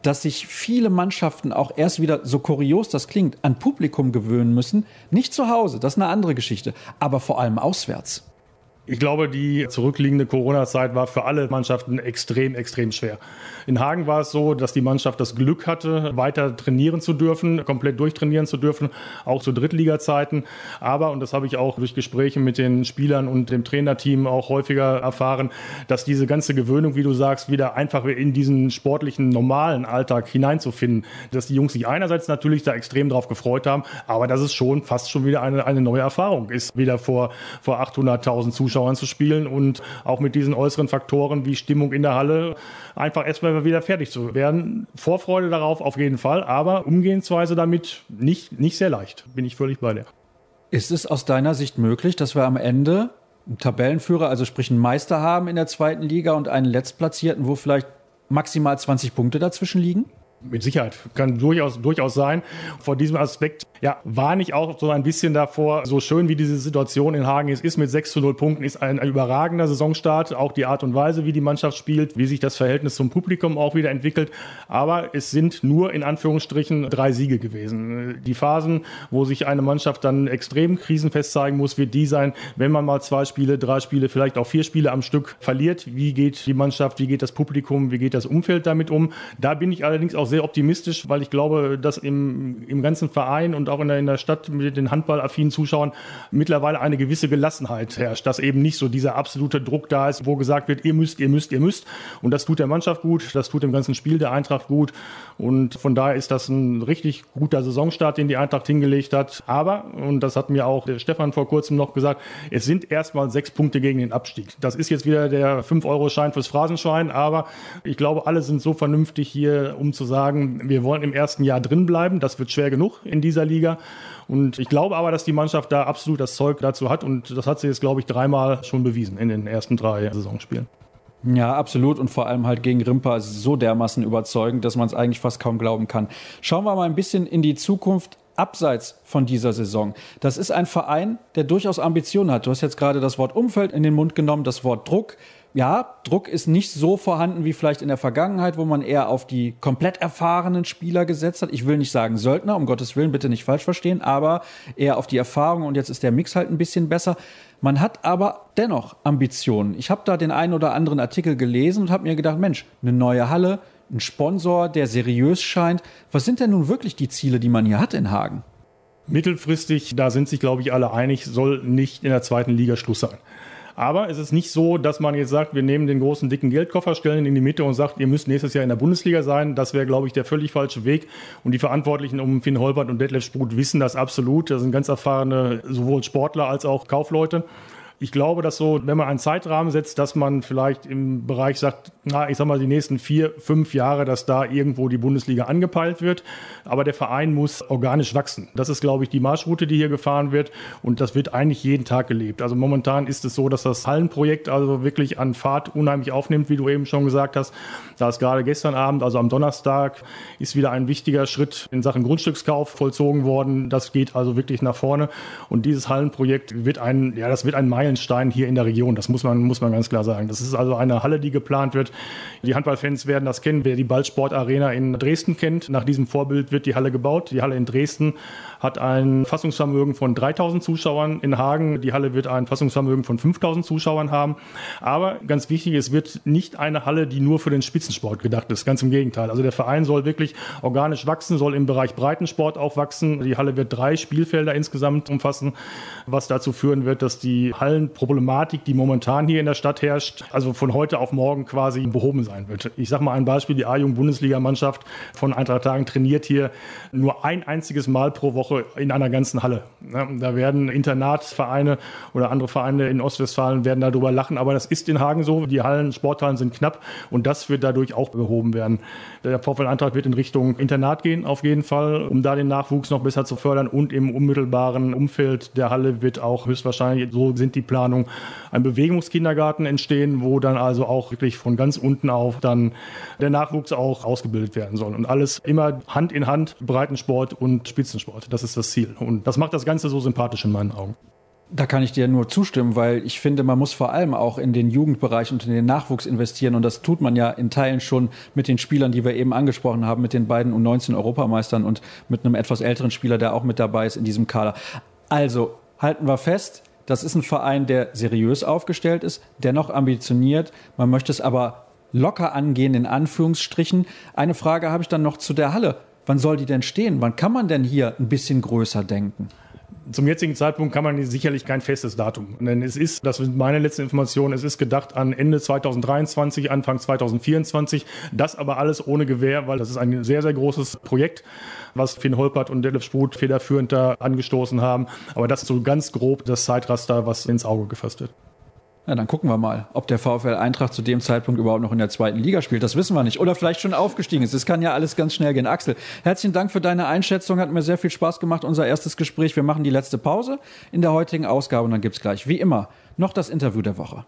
dass sich viele Mannschaften auch erst wieder, so kurios das klingt, an Publikum gewöhnen müssen. Nicht zu Hause, das ist eine andere Geschichte, aber vor allem auswärts. Ich glaube, die zurückliegende Corona-Zeit war für alle Mannschaften extrem, extrem schwer. In Hagen war es so, dass die Mannschaft das Glück hatte, weiter trainieren zu dürfen, komplett durchtrainieren zu dürfen, auch zu Drittliga-Zeiten. Aber, und das habe ich auch durch Gespräche mit den Spielern und dem Trainerteam auch häufiger erfahren, dass diese ganze Gewöhnung, wie du sagst, wieder einfach in diesen sportlichen, normalen Alltag hineinzufinden, dass die Jungs sich einerseits natürlich da extrem drauf gefreut haben, aber dass es schon fast schon wieder eine, eine neue Erfahrung ist, wieder vor, vor 800.000 Zuschauern zu spielen und auch mit diesen äußeren Faktoren wie Stimmung in der Halle einfach erstmal wieder fertig zu werden. Vorfreude darauf auf jeden Fall, aber Umgehensweise damit nicht, nicht sehr leicht. Bin ich völlig bei dir. Ist es aus deiner Sicht möglich, dass wir am Ende einen Tabellenführer, also sprich einen Meister haben in der zweiten Liga und einen Letztplatzierten, wo vielleicht maximal 20 Punkte dazwischen liegen? Mit Sicherheit. Kann durchaus, durchaus sein. Vor diesem Aspekt, ja, warne ich auch so ein bisschen davor, so schön wie diese Situation in Hagen ist, ist mit 6 zu 0 Punkten, ist ein, ein überragender Saisonstart. Auch die Art und Weise, wie die Mannschaft spielt, wie sich das Verhältnis zum Publikum auch wieder entwickelt. Aber es sind nur in Anführungsstrichen drei Siege gewesen. Die Phasen, wo sich eine Mannschaft dann extrem krisenfest zeigen muss, wird die sein, wenn man mal zwei Spiele, drei Spiele, vielleicht auch vier Spiele am Stück verliert. Wie geht die Mannschaft, wie geht das Publikum, wie geht das Umfeld damit um? Da bin ich allerdings auch sehr sehr optimistisch, weil ich glaube, dass im, im ganzen Verein und auch in der, in der Stadt mit den handballaffinen Zuschauern mittlerweile eine gewisse Gelassenheit herrscht, dass eben nicht so dieser absolute Druck da ist, wo gesagt wird, ihr müsst, ihr müsst, ihr müsst. Und das tut der Mannschaft gut, das tut dem ganzen Spiel der Eintracht gut. Und von daher ist das ein richtig guter Saisonstart, den die Eintracht hingelegt hat. Aber, und das hat mir auch der Stefan vor kurzem noch gesagt, es sind erstmal sechs Punkte gegen den Abstieg. Das ist jetzt wieder der 5-Euro-Schein fürs Phrasenschwein, aber ich glaube, alle sind so vernünftig hier, um zu sagen, sagen, wir wollen im ersten Jahr drin bleiben. Das wird schwer genug in dieser Liga. Und ich glaube aber, dass die Mannschaft da absolut das Zeug dazu hat. Und das hat sie jetzt, glaube ich, dreimal schon bewiesen in den ersten drei Saisonspielen. Ja, absolut. Und vor allem halt gegen Rimpa so dermaßen überzeugend, dass man es eigentlich fast kaum glauben kann. Schauen wir mal ein bisschen in die Zukunft abseits von dieser Saison. Das ist ein Verein, der durchaus Ambitionen hat. Du hast jetzt gerade das Wort Umfeld in den Mund genommen, das Wort Druck ja, Druck ist nicht so vorhanden wie vielleicht in der Vergangenheit, wo man eher auf die komplett erfahrenen Spieler gesetzt hat. Ich will nicht sagen Söldner, um Gottes Willen, bitte nicht falsch verstehen, aber eher auf die Erfahrung und jetzt ist der Mix halt ein bisschen besser. Man hat aber dennoch Ambitionen. Ich habe da den einen oder anderen Artikel gelesen und habe mir gedacht, Mensch, eine neue Halle, ein Sponsor, der seriös scheint. Was sind denn nun wirklich die Ziele, die man hier hat in Hagen? Mittelfristig, da sind sich, glaube ich, alle einig, soll nicht in der zweiten Liga Schluss sein. Aber es ist nicht so, dass man jetzt sagt, wir nehmen den großen, dicken Geldkoffer, stellen ihn in die Mitte und sagt, ihr müsst nächstes Jahr in der Bundesliga sein. Das wäre, glaube ich, der völlig falsche Weg. Und die Verantwortlichen um Finn Holbert und Detlef Spruth wissen das absolut. Das sind ganz erfahrene sowohl Sportler als auch Kaufleute. Ich glaube, dass so, wenn man einen Zeitrahmen setzt, dass man vielleicht im Bereich sagt, na, ich sag mal, die nächsten vier, fünf Jahre, dass da irgendwo die Bundesliga angepeilt wird. Aber der Verein muss organisch wachsen. Das ist, glaube ich, die Marschroute, die hier gefahren wird. Und das wird eigentlich jeden Tag gelebt. Also momentan ist es so, dass das Hallenprojekt also wirklich an Fahrt unheimlich aufnimmt, wie du eben schon gesagt hast. Da ist gerade gestern Abend, also am Donnerstag, ist wieder ein wichtiger Schritt in Sachen Grundstückskauf vollzogen worden. Das geht also wirklich nach vorne. Und dieses Hallenprojekt wird ein, ja, das wird ein Meilenstein hier in der Region. Das muss man, muss man ganz klar sagen. Das ist also eine Halle, die geplant wird. Die Handballfans werden das kennen. Wer die Ballsportarena in Dresden kennt, nach diesem Vorbild wird die Halle gebaut. Die Halle in Dresden hat ein Fassungsvermögen von 3000 Zuschauern. In Hagen, die Halle wird ein Fassungsvermögen von 5000 Zuschauern haben. Aber ganz wichtig, es wird nicht eine Halle, die nur für den Spitzensport gedacht ist. Ganz im Gegenteil. Also der Verein soll wirklich organisch wachsen, soll im Bereich Breitensport auch wachsen. Die Halle wird drei Spielfelder insgesamt umfassen, was dazu führen wird, dass die Hallenproblematik, die momentan hier in der Stadt herrscht, also von heute auf morgen quasi behoben sein wird. Ich sage mal ein Beispiel, die A-Jugend-Bundesligamannschaft von Eintracht Tagen trainiert hier nur ein einziges Mal pro Woche in einer ganzen Halle. Da werden Internatsvereine oder andere Vereine in Ostwestfalen werden darüber lachen, aber das ist in Hagen so. Die Hallen, Sporthallen sind knapp und das wird dadurch auch behoben werden. Der Vorfeldantrag wird in Richtung Internat gehen, auf jeden Fall, um da den Nachwuchs noch besser zu fördern und im unmittelbaren Umfeld der Halle wird auch höchstwahrscheinlich, so sind die Planungen, ein Bewegungskindergarten entstehen, wo dann also auch wirklich von ganz unten auf dann der Nachwuchs auch ausgebildet werden soll. Und alles immer Hand in Hand, Breitensport und Spitzensport. Das ist das Ziel. Und das macht das Ganze so sympathisch in meinen Augen. Da kann ich dir nur zustimmen, weil ich finde, man muss vor allem auch in den Jugendbereich und in den Nachwuchs investieren. Und das tut man ja in Teilen schon mit den Spielern, die wir eben angesprochen haben, mit den beiden U19-Europameistern und mit einem etwas älteren Spieler, der auch mit dabei ist in diesem Kader. Also halten wir fest, das ist ein Verein, der seriös aufgestellt ist, dennoch ambitioniert. Man möchte es aber locker angehen, in Anführungsstrichen. Eine Frage habe ich dann noch zu der Halle. Wann soll die denn stehen? Wann kann man denn hier ein bisschen größer denken? Zum jetzigen Zeitpunkt kann man sicherlich kein festes Datum. Denn es ist, das sind meine letzten Informationen, es ist gedacht an Ende 2023, Anfang 2024. Das aber alles ohne Gewähr, weil das ist ein sehr, sehr großes Projekt, was Finn Holpert und Detlef Spruth federführend da angestoßen haben. Aber das ist so ganz grob das Zeitraster, was ins Auge gefasst wird. Ja, dann gucken wir mal, ob der VfL Eintracht zu dem Zeitpunkt überhaupt noch in der zweiten Liga spielt. Das wissen wir nicht. Oder vielleicht schon aufgestiegen ist. Das kann ja alles ganz schnell gehen. Axel, herzlichen Dank für deine Einschätzung. Hat mir sehr viel Spaß gemacht, unser erstes Gespräch. Wir machen die letzte Pause in der heutigen Ausgabe und dann gibt's gleich, wie immer, noch das Interview der Woche.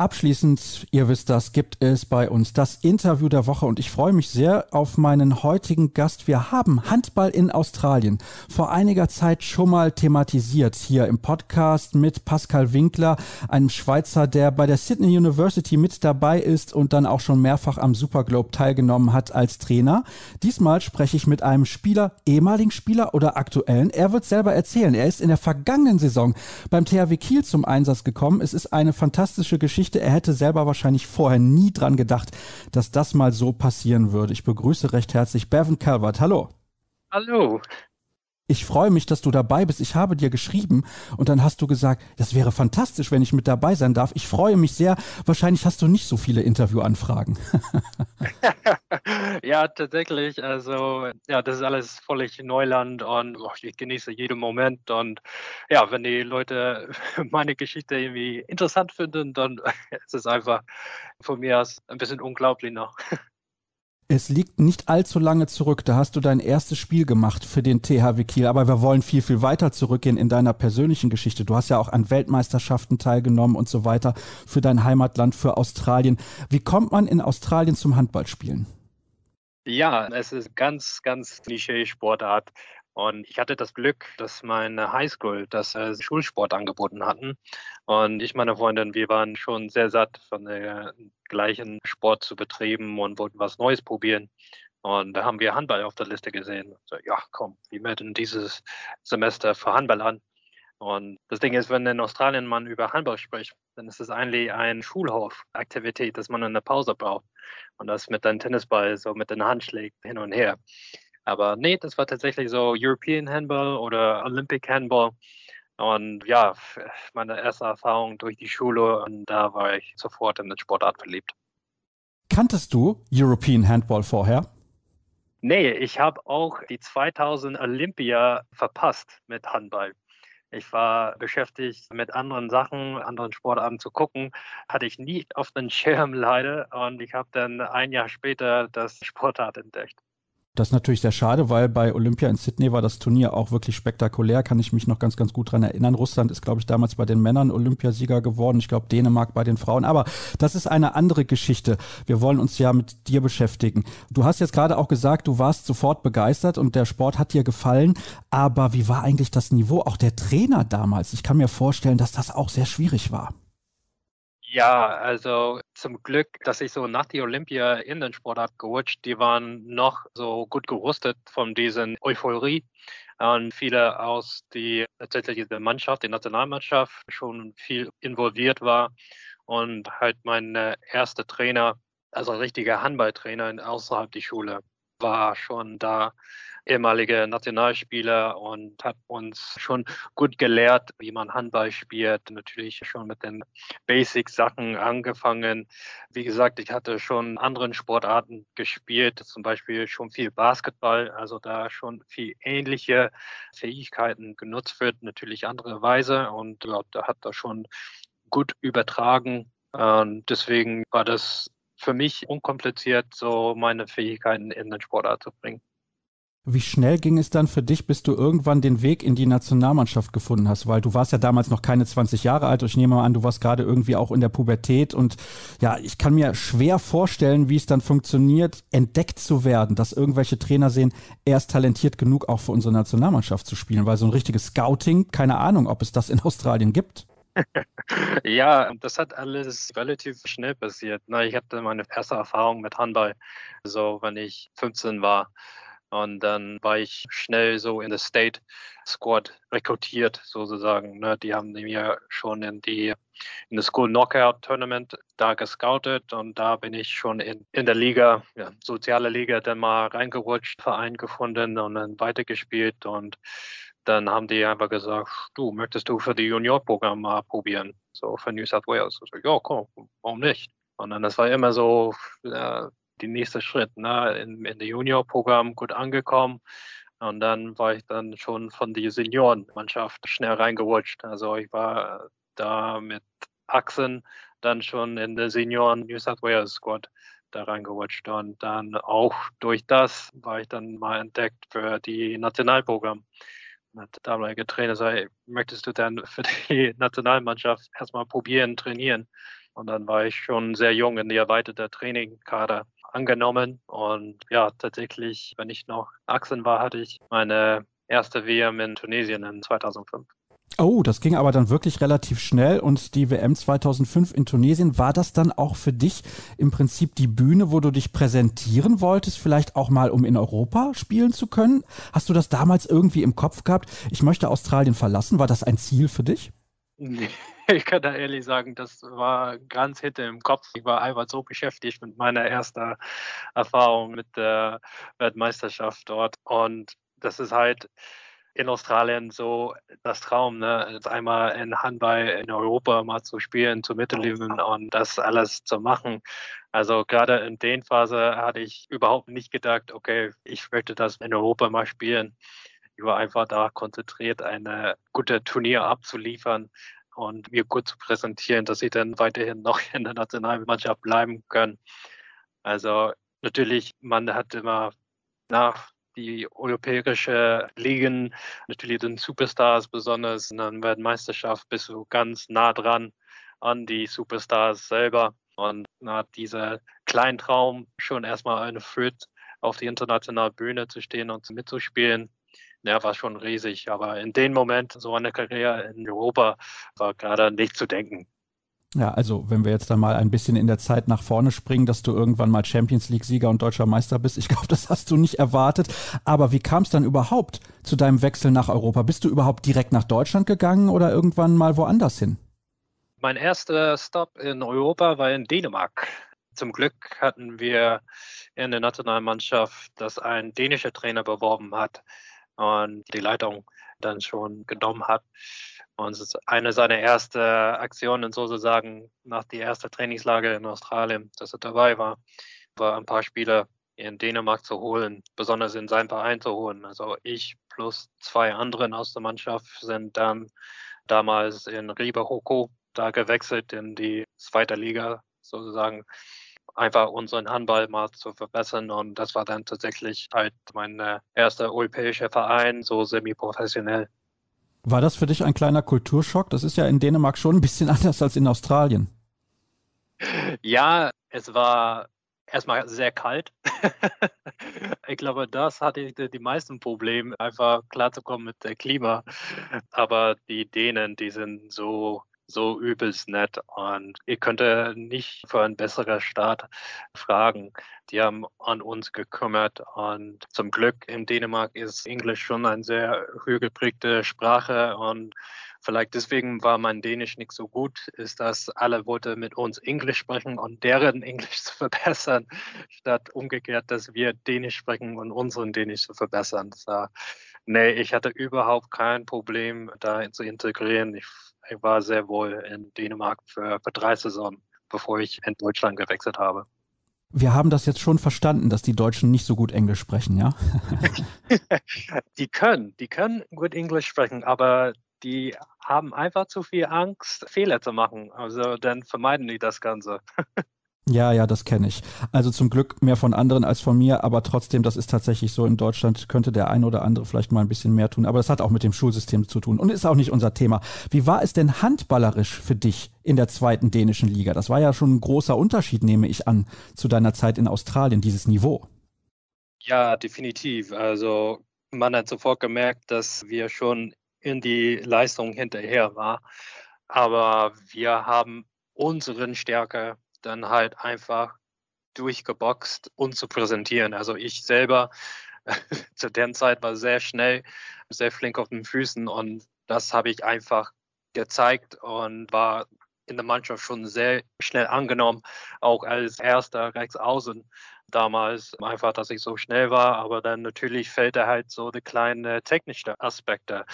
Abschließend, ihr wisst das, gibt es bei uns das Interview der Woche und ich freue mich sehr auf meinen heutigen Gast. Wir haben Handball in Australien vor einiger Zeit schon mal thematisiert hier im Podcast mit Pascal Winkler, einem Schweizer, der bei der Sydney University mit dabei ist und dann auch schon mehrfach am Superglobe teilgenommen hat als Trainer. Diesmal spreche ich mit einem Spieler, ehemaligen Spieler oder aktuellen. Er wird selber erzählen. Er ist in der vergangenen Saison beim THW Kiel zum Einsatz gekommen. Es ist eine fantastische Geschichte Geschichte. Er hätte selber wahrscheinlich vorher nie dran gedacht, dass das mal so passieren würde. Ich begrüße recht herzlich Bevan Calvert. Hallo. Hallo. Ich freue mich, dass du dabei bist. Ich habe dir geschrieben und dann hast du gesagt, das wäre fantastisch, wenn ich mit dabei sein darf. Ich freue mich sehr. Wahrscheinlich hast du nicht so viele Interviewanfragen. ja, tatsächlich. Also, ja, das ist alles völlig Neuland und oh, ich genieße jeden Moment. Und ja, wenn die Leute meine Geschichte irgendwie interessant finden, dann ist es einfach von mir aus ein bisschen unglaublich noch. Es liegt nicht allzu lange zurück. Da hast du dein erstes Spiel gemacht für den THW Kiel. Aber wir wollen viel, viel weiter zurückgehen in deiner persönlichen Geschichte. Du hast ja auch an Weltmeisterschaften teilgenommen und so weiter für dein Heimatland, für Australien. Wie kommt man in Australien zum Handballspielen? Ja, es ist ganz, ganz Klischee-Sportart. Und ich hatte das Glück, dass meine Highschool das äh, Schulsport angeboten hatten. Und ich, meine Freundin, wir waren schon sehr satt von der gleichen Sport zu betreiben und wollten was Neues probieren. Und da haben wir Handball auf der Liste gesehen. So, ja, komm, wir melden dieses Semester für Handball an. Und das Ding ist, wenn in Australien man über Handball spricht, dann ist es eigentlich eine Schulhofaktivität, dass man eine Pause braucht. Und das mit einem Tennisball so mit den Handschlägen hin und her. Aber nee, das war tatsächlich so European Handball oder Olympic Handball. Und ja, meine erste Erfahrung durch die Schule und da war ich sofort in den Sportart verliebt. Kanntest du European Handball vorher? Nee, ich habe auch die 2000 Olympia verpasst mit Handball. Ich war beschäftigt mit anderen Sachen, anderen Sportarten zu gucken. Hatte ich nie auf den Schirm leider. Und ich habe dann ein Jahr später das Sportart entdeckt. Das ist natürlich sehr schade, weil bei Olympia in Sydney war das Turnier auch wirklich spektakulär, kann ich mich noch ganz, ganz gut dran erinnern. Russland ist, glaube ich, damals bei den Männern Olympiasieger geworden. Ich glaube, Dänemark bei den Frauen. Aber das ist eine andere Geschichte. Wir wollen uns ja mit dir beschäftigen. Du hast jetzt gerade auch gesagt, du warst sofort begeistert und der Sport hat dir gefallen. Aber wie war eigentlich das Niveau auch der Trainer damals? Ich kann mir vorstellen, dass das auch sehr schwierig war. Ja, also zum Glück, dass ich so nach der Olympia in den Sportart gerutscht, die waren noch so gut gerüstet von diesen Euphorie. Und viele aus die tatsächlich der Mannschaft, die Nationalmannschaft schon viel involviert war und halt mein erster Trainer, also richtiger Handballtrainer außerhalb der Schule, war schon da ehemalige Nationalspieler und hat uns schon gut gelehrt, wie man Handball spielt. Natürlich schon mit den Basic-Sachen angefangen. Wie gesagt, ich hatte schon anderen Sportarten gespielt, zum Beispiel schon viel Basketball, also da schon viel ähnliche Fähigkeiten genutzt wird, natürlich andere Weise und ja, da hat er schon gut übertragen. Und deswegen war das für mich unkompliziert, so meine Fähigkeiten in den Sportart zu bringen. Wie schnell ging es dann für dich, bis du irgendwann den Weg in die Nationalmannschaft gefunden hast? Weil du warst ja damals noch keine 20 Jahre alt. Ich nehme mal an, du warst gerade irgendwie auch in der Pubertät. Und ja, ich kann mir schwer vorstellen, wie es dann funktioniert, entdeckt zu werden, dass irgendwelche Trainer sehen, er ist talentiert genug, auch für unsere Nationalmannschaft zu spielen. Weil so ein richtiges Scouting, keine Ahnung, ob es das in Australien gibt. ja, das hat alles relativ schnell passiert. Ich hatte meine erste Erfahrung mit Handball, so wenn ich 15 war. Und dann war ich schnell so in der State Squad rekrutiert, sozusagen. Ne? Die haben mir schon in die in das School Knockout Tournament da gescoutet und da bin ich schon in, in der Liga, ja, soziale Liga, dann mal reingerutscht, Verein gefunden und dann weitergespielt und dann haben die einfach gesagt, du, möchtest du für die Juniorprogramm mal probieren, so für New South Wales? So, ja, komm, warum nicht? Und dann, das war immer so, ja, die nächste Schritt. Ne? In, in der Juniorprogramm gut angekommen. Und dann war ich dann schon von der Seniorenmannschaft schnell reingerutscht. Also ich war da mit Achsen dann schon in der Senioren New South Wales Squad da reingerutscht. Und dann auch durch das war ich dann mal entdeckt für die Nationalprogramm. Und der damalige Trainer sagte, möchtest du dann für die Nationalmannschaft erstmal probieren, trainieren? Und dann war ich schon sehr jung in die erweiterte Trainingkader angenommen. Und ja, tatsächlich, wenn ich noch Achsen war, hatte ich meine erste WM in Tunesien in 2005. Oh, das ging aber dann wirklich relativ schnell und die WM 2005 in Tunesien, war das dann auch für dich im Prinzip die Bühne, wo du dich präsentieren wolltest, vielleicht auch mal, um in Europa spielen zu können? Hast du das damals irgendwie im Kopf gehabt? Ich möchte Australien verlassen. War das ein Ziel für dich? Nee, ich kann da ehrlich sagen, das war ganz hinter im Kopf. Ich war einfach so beschäftigt mit meiner ersten Erfahrung mit der Weltmeisterschaft dort. Und das ist halt in Australien so das Traum, ne? einmal in Handball in Europa mal zu spielen, zu mitleben und das alles zu machen. Also gerade in den Phase hatte ich überhaupt nicht gedacht, okay, ich möchte das in Europa mal spielen. Ich war einfach da konzentriert, eine gute Turnier abzuliefern und mir gut zu präsentieren, dass sie dann weiterhin noch in der Nationalmannschaft bleiben können. Also natürlich, man hat immer nach die europäische Ligen, natürlich den Superstars, besonders in der Weltmeisterschaft, bist du ganz nah dran an die Superstars selber. Und na, dieser Kleintraum schon erstmal erfüllt, auf die internationale Bühne zu stehen und mitzuspielen, ja, war schon riesig. Aber in dem Moment, so eine Karriere in Europa, war gerade nicht zu denken. Ja, also wenn wir jetzt dann mal ein bisschen in der Zeit nach vorne springen, dass du irgendwann mal Champions League-Sieger und deutscher Meister bist, ich glaube, das hast du nicht erwartet. Aber wie kam es dann überhaupt zu deinem Wechsel nach Europa? Bist du überhaupt direkt nach Deutschland gegangen oder irgendwann mal woanders hin? Mein erster Stop in Europa war in Dänemark. Zum Glück hatten wir in der Nationalmannschaft, dass ein dänischer Trainer beworben hat und die Leitung dann schon genommen hat. Und es ist eine seiner ersten Aktionen sozusagen nach der ersten Trainingslage in Australien, dass er dabei war, war ein paar Spieler in Dänemark zu holen, besonders in seinen Verein zu holen. Also ich plus zwei anderen aus der Mannschaft sind dann damals in Riberhoko da gewechselt in die zweite Liga sozusagen einfach unseren Handball mal zu verbessern. Und das war dann tatsächlich halt mein erster europäischer Verein, so semi-professionell. War das für dich ein kleiner Kulturschock? Das ist ja in Dänemark schon ein bisschen anders als in Australien. Ja, es war erstmal sehr kalt. ich glaube, das hatte ich die meisten Probleme, einfach klarzukommen mit dem Klima. Aber die Dänen, die sind so so übelst nett und ihr könnt nicht für einen besseren Start fragen. Die haben an uns gekümmert und zum Glück in Dänemark ist Englisch schon eine sehr höhergeprägte Sprache und vielleicht deswegen war mein Dänisch nicht so gut, ist, dass alle wollten mit uns Englisch sprechen und deren Englisch zu verbessern, statt umgekehrt, dass wir Dänisch sprechen und unseren Dänisch zu verbessern. War, nee, ich hatte überhaupt kein Problem, da zu integrieren. Ich ich war sehr wohl in Dänemark für, für drei Saisonen, bevor ich in Deutschland gewechselt habe. Wir haben das jetzt schon verstanden, dass die Deutschen nicht so gut Englisch sprechen, ja? die können, die können gut Englisch sprechen, aber die haben einfach zu viel Angst, Fehler zu machen. Also dann vermeiden die das Ganze. Ja, ja, das kenne ich. Also zum Glück mehr von anderen als von mir, aber trotzdem, das ist tatsächlich so. In Deutschland könnte der ein oder andere vielleicht mal ein bisschen mehr tun, aber das hat auch mit dem Schulsystem zu tun und ist auch nicht unser Thema. Wie war es denn handballerisch für dich in der zweiten dänischen Liga? Das war ja schon ein großer Unterschied, nehme ich an, zu deiner Zeit in Australien, dieses Niveau. Ja, definitiv. Also man hat sofort gemerkt, dass wir schon in die Leistung hinterher waren. Aber wir haben unseren Stärke dann halt einfach durchgeboxt und zu präsentieren. Also ich selber zu der Zeit war sehr schnell, sehr flink auf den Füßen und das habe ich einfach gezeigt und war in der Mannschaft schon sehr schnell angenommen, auch als erster Rechtsaußen damals. Einfach, dass ich so schnell war, aber dann natürlich fällt er halt so die kleinen technischen Aspekte.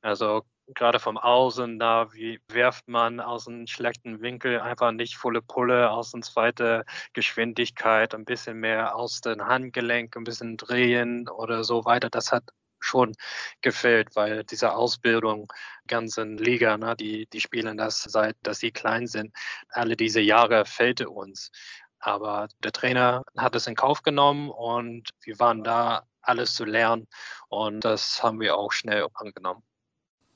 Also gerade vom Außen, da wie werft man aus einem schlechten Winkel einfach nicht volle Pulle, aus einer zweiten Geschwindigkeit, ein bisschen mehr aus dem Handgelenk, ein bisschen drehen oder so weiter. Das hat schon gefällt, weil diese Ausbildung ganzen Liga, ne, die, die spielen das seit, dass sie klein sind. Alle diese Jahre fehlte uns. Aber der Trainer hat es in Kauf genommen und wir waren da, alles zu lernen. Und das haben wir auch schnell angenommen.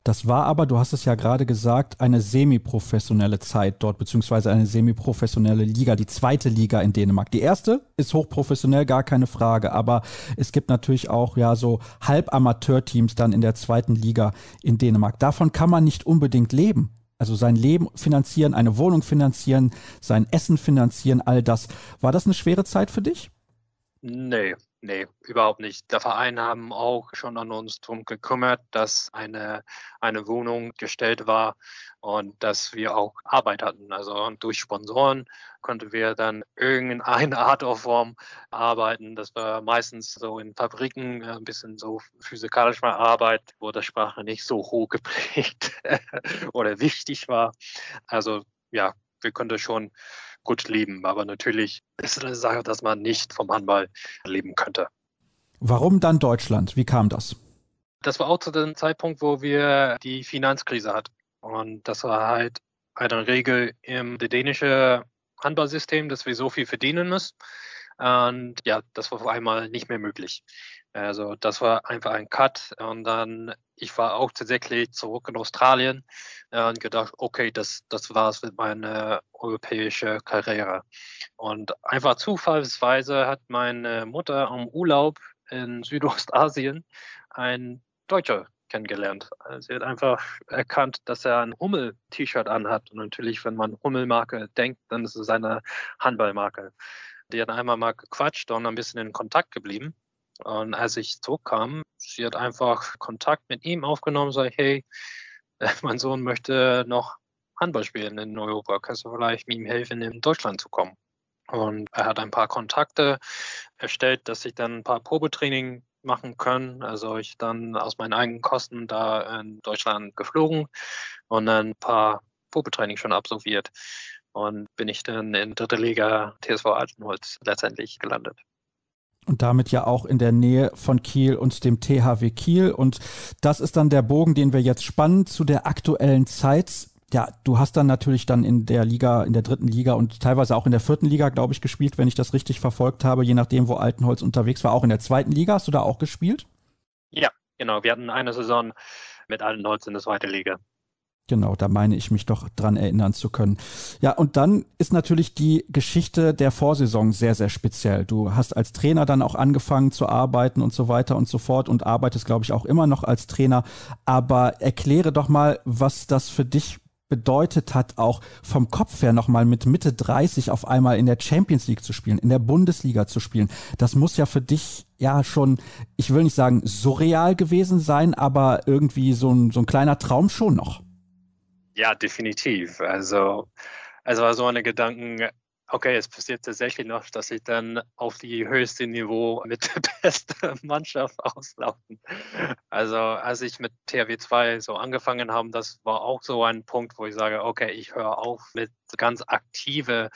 Das war aber, du hast es ja gerade gesagt, eine semi-professionelle Zeit dort, beziehungsweise eine semi-professionelle Liga, die zweite Liga in Dänemark. Die erste ist hochprofessionell, gar keine Frage, aber es gibt natürlich auch ja so Halbamateurteams dann in der zweiten Liga in Dänemark. Davon kann man nicht unbedingt leben. Also sein Leben finanzieren, eine Wohnung finanzieren, sein Essen finanzieren, all das. War das eine schwere Zeit für dich? Nee, Nee, überhaupt nicht. Der Verein haben auch schon an uns darum gekümmert, dass eine, eine Wohnung gestellt war und dass wir auch Arbeit hatten. Also durch Sponsoren konnten wir dann irgendeine Art oder Form arbeiten. Das war meistens so in Fabriken, ein bisschen so physikalische Arbeit, wo die Sprache nicht so hoch geprägt oder wichtig war. Also ja, wir konnten schon gut leben. Aber natürlich ist es eine Sache, dass man nicht vom Handball leben könnte. Warum dann Deutschland? Wie kam das? Das war auch zu dem Zeitpunkt, wo wir die Finanzkrise hatten. Und das war halt eine Regel im dänischen Handballsystem, dass wir so viel verdienen müssen. Und ja, das war auf einmal nicht mehr möglich. Also das war einfach ein Cut. Und dann, ich war auch tatsächlich zurück in Australien und gedacht, okay, das, das war's mit meiner europäischen Karriere. Und einfach zufallsweise hat meine Mutter am Urlaub in Südostasien ein Deutscher kennengelernt. Sie hat einfach erkannt, dass er ein Hummel-T-Shirt anhat. Und natürlich, wenn man Hummel-Marke denkt, dann ist es eine Handballmarke. Die hat einmal mal gequatscht und ein bisschen in Kontakt geblieben. Und als ich zurückkam, sie hat einfach Kontakt mit ihm aufgenommen, sagt, hey, mein Sohn möchte noch Handball spielen in Europa. Kannst du vielleicht ihm helfen, in Deutschland zu kommen? Und er hat ein paar Kontakte erstellt, dass ich dann ein paar Probetraining machen können. Also ich dann aus meinen eigenen Kosten da in Deutschland geflogen und dann ein paar Probetraining schon absolviert. Und bin ich dann in dritte Liga TSV Altenholz letztendlich gelandet und damit ja auch in der Nähe von Kiel und dem THW Kiel. Und das ist dann der Bogen, den wir jetzt spannen zu der aktuellen Zeit. Ja, du hast dann natürlich dann in der Liga, in der dritten Liga und teilweise auch in der vierten Liga, glaube ich, gespielt, wenn ich das richtig verfolgt habe, je nachdem, wo Altenholz unterwegs war. Auch in der zweiten Liga hast du da auch gespielt? Ja, genau. Wir hatten eine Saison mit Altenholz in der zweiten Liga. Genau, da meine ich mich doch dran erinnern zu können. Ja, und dann ist natürlich die Geschichte der Vorsaison sehr, sehr speziell. Du hast als Trainer dann auch angefangen zu arbeiten und so weiter und so fort und arbeitest, glaube ich, auch immer noch als Trainer. Aber erkläre doch mal, was das für dich bedeutet hat, auch vom Kopf her nochmal mit Mitte 30 auf einmal in der Champions League zu spielen, in der Bundesliga zu spielen. Das muss ja für dich ja schon, ich will nicht sagen surreal gewesen sein, aber irgendwie so ein, so ein kleiner Traum schon noch. Ja, definitiv. Also, es war so eine Gedanken, okay, es passiert tatsächlich noch, dass ich dann auf die höchste Niveau mit der besten Mannschaft auslaufen. Also als ich mit THW 2 so angefangen habe, das war auch so ein Punkt, wo ich sage, okay, ich höre auf mit ganz aktive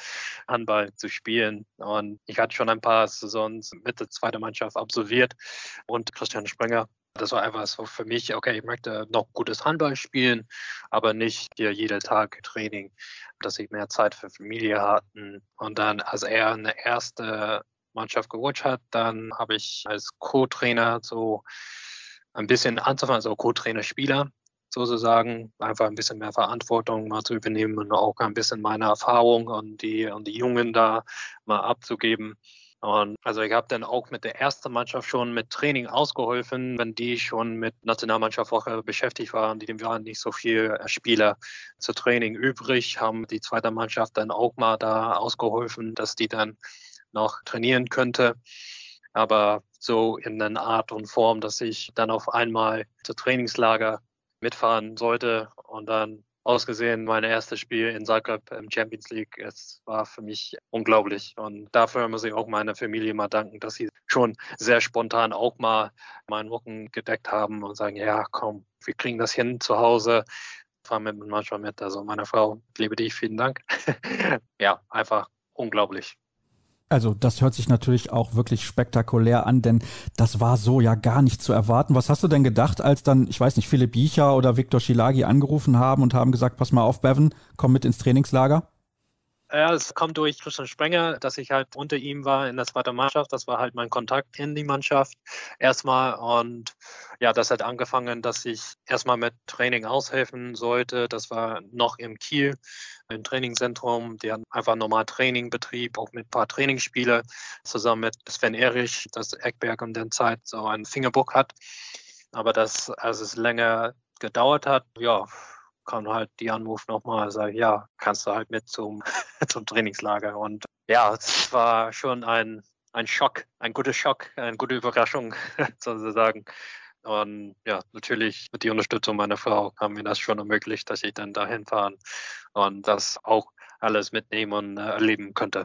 Handball zu spielen. Und ich hatte schon ein paar Saisons mit der zweiten Mannschaft absolviert und Christian Sprenger das war einfach so für mich, okay, ich möchte noch gutes Handball spielen, aber nicht hier jeden Tag Training, dass ich mehr Zeit für Familie hatten. Und dann, als er eine erste Mannschaft gerutscht hat, dann habe ich als Co-Trainer so ein bisschen anzufangen, also Co-Trainer-Spieler sozusagen, einfach ein bisschen mehr Verantwortung mal zu übernehmen und auch ein bisschen meine Erfahrung und die, und die Jungen da mal abzugeben. Und also ich habe dann auch mit der ersten Mannschaft schon mit Training ausgeholfen, wenn die schon mit Nationalmannschaftswoche beschäftigt waren. Die waren nicht so viele Spieler zu Training übrig, haben die zweite Mannschaft dann auch mal da ausgeholfen, dass die dann noch trainieren könnte. Aber so in einer Art und Form, dass ich dann auf einmal zu Trainingslager mitfahren sollte und dann ausgesehen, mein erstes Spiel in Zagreb im Champions League. Es war für mich unglaublich. Und dafür muss ich auch meiner Familie mal danken, dass sie schon sehr spontan auch mal meinen Rücken gedeckt haben und sagen, ja, komm, wir kriegen das hin zu Hause. Fahren mit manchmal mit. Also meine Frau, liebe dich, vielen Dank. ja, einfach unglaublich. Also das hört sich natürlich auch wirklich spektakulär an, denn das war so ja gar nicht zu erwarten. Was hast du denn gedacht, als dann, ich weiß nicht, Philipp Biecher oder Viktor Schilagi angerufen haben und haben gesagt, pass mal auf, Bevan, komm mit ins Trainingslager? Ja, es kommt durch Christian Sprenger, dass ich halt unter ihm war in der zweiten Mannschaft. Das war halt mein Kontakt in die Mannschaft erstmal. Und ja, das hat angefangen, dass ich erstmal mit Training aushelfen sollte. Das war noch im Kiel, im Trainingszentrum. Die haben einfach normal Training betrieb, auch mit ein paar Trainingsspiele, zusammen mit Sven Erich, das Eckberg in der Zeit so ein Fingerbook hat. Aber das, als es länger gedauert hat, ja, kam halt die Anruf nochmal, sage ja, kannst du halt mit zum, zum Trainingslager. Und ja, es war schon ein, ein Schock, ein guter Schock, eine gute Überraschung sozusagen. Und ja, natürlich mit der Unterstützung meiner Frau haben wir das schon ermöglicht, dass ich dann dahin fahren und das auch alles mitnehmen und äh, erleben könnte.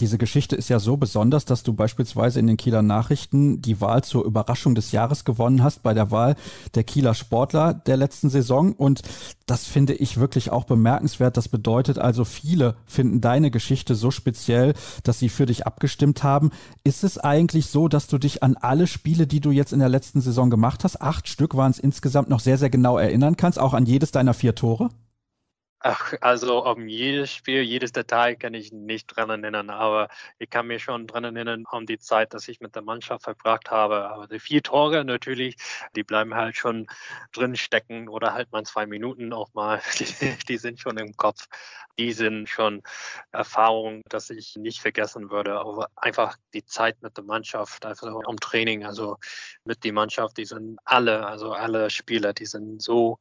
Diese Geschichte ist ja so besonders, dass du beispielsweise in den Kieler Nachrichten die Wahl zur Überraschung des Jahres gewonnen hast bei der Wahl der Kieler Sportler der letzten Saison. Und das finde ich wirklich auch bemerkenswert. Das bedeutet also, viele finden deine Geschichte so speziell, dass sie für dich abgestimmt haben. Ist es eigentlich so, dass du dich an alle Spiele, die du jetzt in der letzten Saison gemacht hast, acht Stück waren es insgesamt, noch sehr, sehr genau erinnern kannst, auch an jedes deiner vier Tore? Ach, also um jedes Spiel, jedes Detail kann ich nicht dran erinnern, aber ich kann mich schon dran erinnern um die Zeit, dass ich mit der Mannschaft verbracht habe. Aber die vier Tore natürlich, die bleiben halt schon drin stecken oder halt mal zwei Minuten auch mal, die, die sind schon im Kopf. Die sind schon Erfahrungen, dass ich nicht vergessen würde. Aber einfach die Zeit mit der Mannschaft, einfach um Training, also mit der Mannschaft, die sind alle, also alle Spieler, die sind so,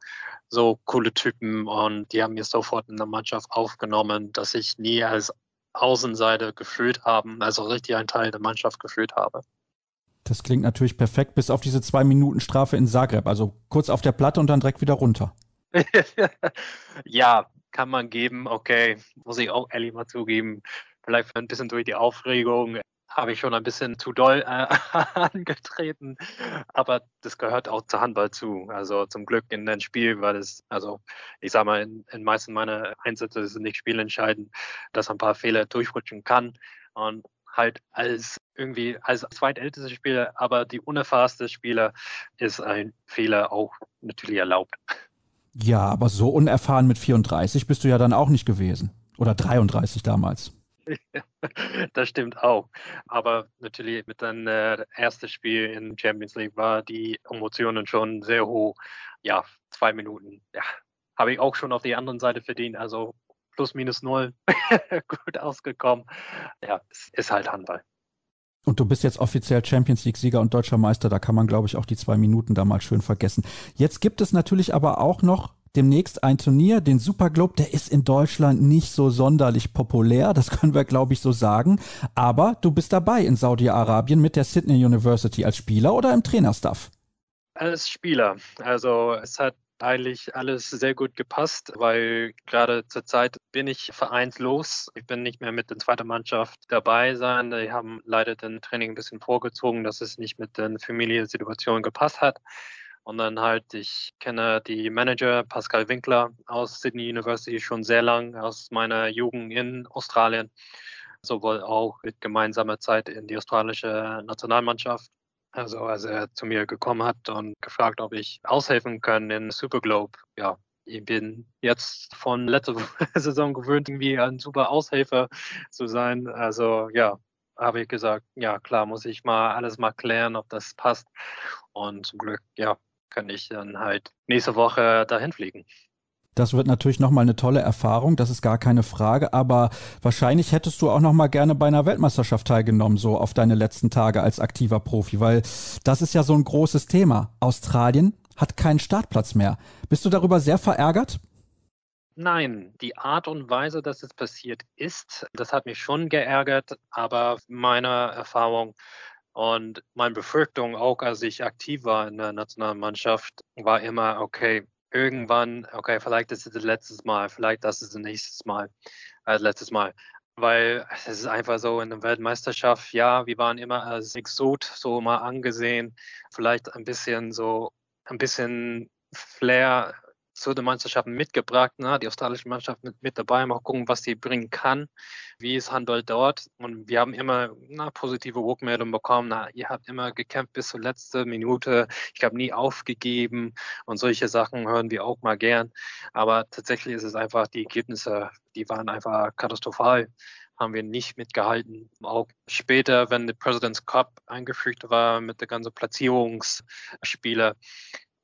so coole Typen und die haben mir sofort in der Mannschaft aufgenommen, dass ich nie als Außenseite gefühlt habe, also richtig ein Teil der Mannschaft gefühlt habe. Das klingt natürlich perfekt, bis auf diese zwei Minuten Strafe in Zagreb. Also kurz auf der Platte und dann direkt wieder runter. ja, kann man geben. Okay, muss ich auch ehrlich mal zugeben. Vielleicht ein bisschen durch die Aufregung habe ich schon ein bisschen zu doll äh, angetreten. Aber das gehört auch zu Handball zu. Also zum Glück in dem Spiel weil es, also ich sage mal, in, in meisten meiner Einsätze sind nicht spielentscheidend, dass ein paar Fehler durchrutschen kann. Und halt als irgendwie als zweitältester Spieler, aber die unerfahrenste Spieler ist ein Fehler auch natürlich erlaubt. Ja, aber so unerfahren mit 34 bist du ja dann auch nicht gewesen. Oder 33 damals. das stimmt auch. Aber natürlich mit dem äh, ersten Spiel in Champions League war die Emotionen schon sehr hoch. Ja, zwei Minuten. Ja, habe ich auch schon auf die anderen Seite verdient. Also plus minus null gut ausgekommen. Ja, es ist halt Handball. Und du bist jetzt offiziell Champions League-Sieger und deutscher Meister. Da kann man, glaube ich, auch die zwei Minuten da mal schön vergessen. Jetzt gibt es natürlich aber auch noch demnächst ein Turnier, den Super Globe, der ist in Deutschland nicht so sonderlich populär, das können wir, glaube ich, so sagen. Aber du bist dabei in Saudi-Arabien mit der Sydney University als Spieler oder im Trainerstaff? Als Spieler. Also es hat eigentlich alles sehr gut gepasst, weil gerade zur Zeit bin ich vereinslos. Ich bin nicht mehr mit der zweiten Mannschaft dabei sein. Die haben leider den Training ein bisschen vorgezogen, dass es nicht mit der Familiensituation gepasst hat. Und dann halt, ich kenne die Manager Pascal Winkler aus Sydney University schon sehr lang, aus meiner Jugend in Australien, sowohl auch mit gemeinsamer Zeit in die australische Nationalmannschaft. Also als er zu mir gekommen hat und gefragt, ob ich aushelfen kann in Super Globe. Ja, ich bin jetzt von letzter Saison gewöhnt, irgendwie ein super Aushelfer zu sein. Also ja, habe ich gesagt, ja klar, muss ich mal alles mal klären, ob das passt. Und zum Glück, ja, kann ich dann halt nächste Woche dahin fliegen. Das wird natürlich nochmal eine tolle Erfahrung, das ist gar keine Frage, aber wahrscheinlich hättest du auch nochmal gerne bei einer Weltmeisterschaft teilgenommen, so auf deine letzten Tage als aktiver Profi, weil das ist ja so ein großes Thema. Australien hat keinen Startplatz mehr. Bist du darüber sehr verärgert? Nein, die Art und Weise, dass es passiert ist, das hat mich schon geärgert, aber meiner Erfahrung und meine Befürchtung, auch als ich aktiv war in der Nationalmannschaft, war immer, okay, irgendwann, okay, vielleicht ist es das letzte Mal, vielleicht das ist das nächste Mal, als letztes Mal. Weil es ist einfach so in der Weltmeisterschaft, ja, wir waren immer als Exot so mal angesehen, vielleicht ein bisschen so, ein bisschen Flair zu den Meisterschaften mitgebracht. Ne? Die australische Mannschaft mit, mit dabei, mal gucken, was sie bringen kann, wie es Handball dort. Und wir haben immer na, positive Rückmeldungen bekommen. Na, ihr habt immer gekämpft bis zur letzten Minute. Ich habe nie aufgegeben und solche Sachen hören wir auch mal gern. Aber tatsächlich ist es einfach, die Ergebnisse, die waren einfach katastrophal haben wir nicht mitgehalten. Auch später, wenn der President's Cup eingefügt war mit der ganzen Platzierungsspiele,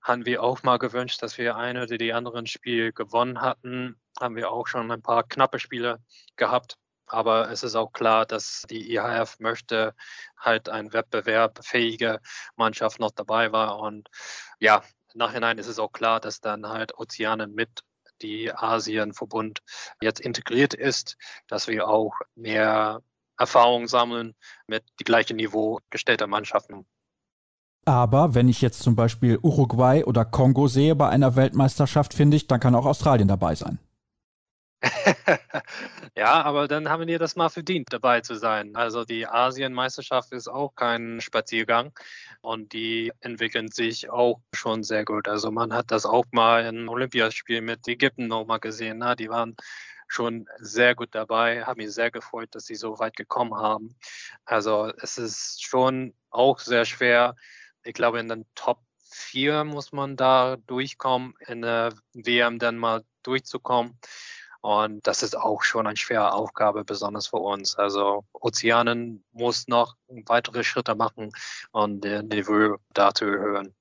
haben wir auch mal gewünscht, dass wir ein oder die anderen Spiele gewonnen hatten. Haben wir auch schon ein paar knappe Spiele gehabt. Aber es ist auch klar, dass die IHF möchte halt ein wettbewerbfähige Mannschaft noch dabei war. Und ja, Nachhinein ist es auch klar, dass dann halt Ozeane mit die Asienverbund jetzt integriert ist, dass wir auch mehr Erfahrung sammeln mit die gleiche Niveau gestellter Mannschaften. Aber wenn ich jetzt zum Beispiel Uruguay oder Kongo sehe bei einer Weltmeisterschaft, finde ich, dann kann auch Australien dabei sein. ja, aber dann haben wir das mal verdient, dabei zu sein. Also die Asienmeisterschaft ist auch kein Spaziergang und die entwickeln sich auch schon sehr gut. Also man hat das auch mal im Olympiaspiel mit Ägypten nochmal gesehen. Na, die waren schon sehr gut dabei, habe mich sehr gefreut, dass sie so weit gekommen haben. Also es ist schon auch sehr schwer, ich glaube, in den Top vier muss man da durchkommen, in der WM dann mal durchzukommen. Und das ist auch schon eine schwere Aufgabe, besonders für uns. Also Ozeanen muss noch weitere Schritte machen und der Niveau dazu erhöhen.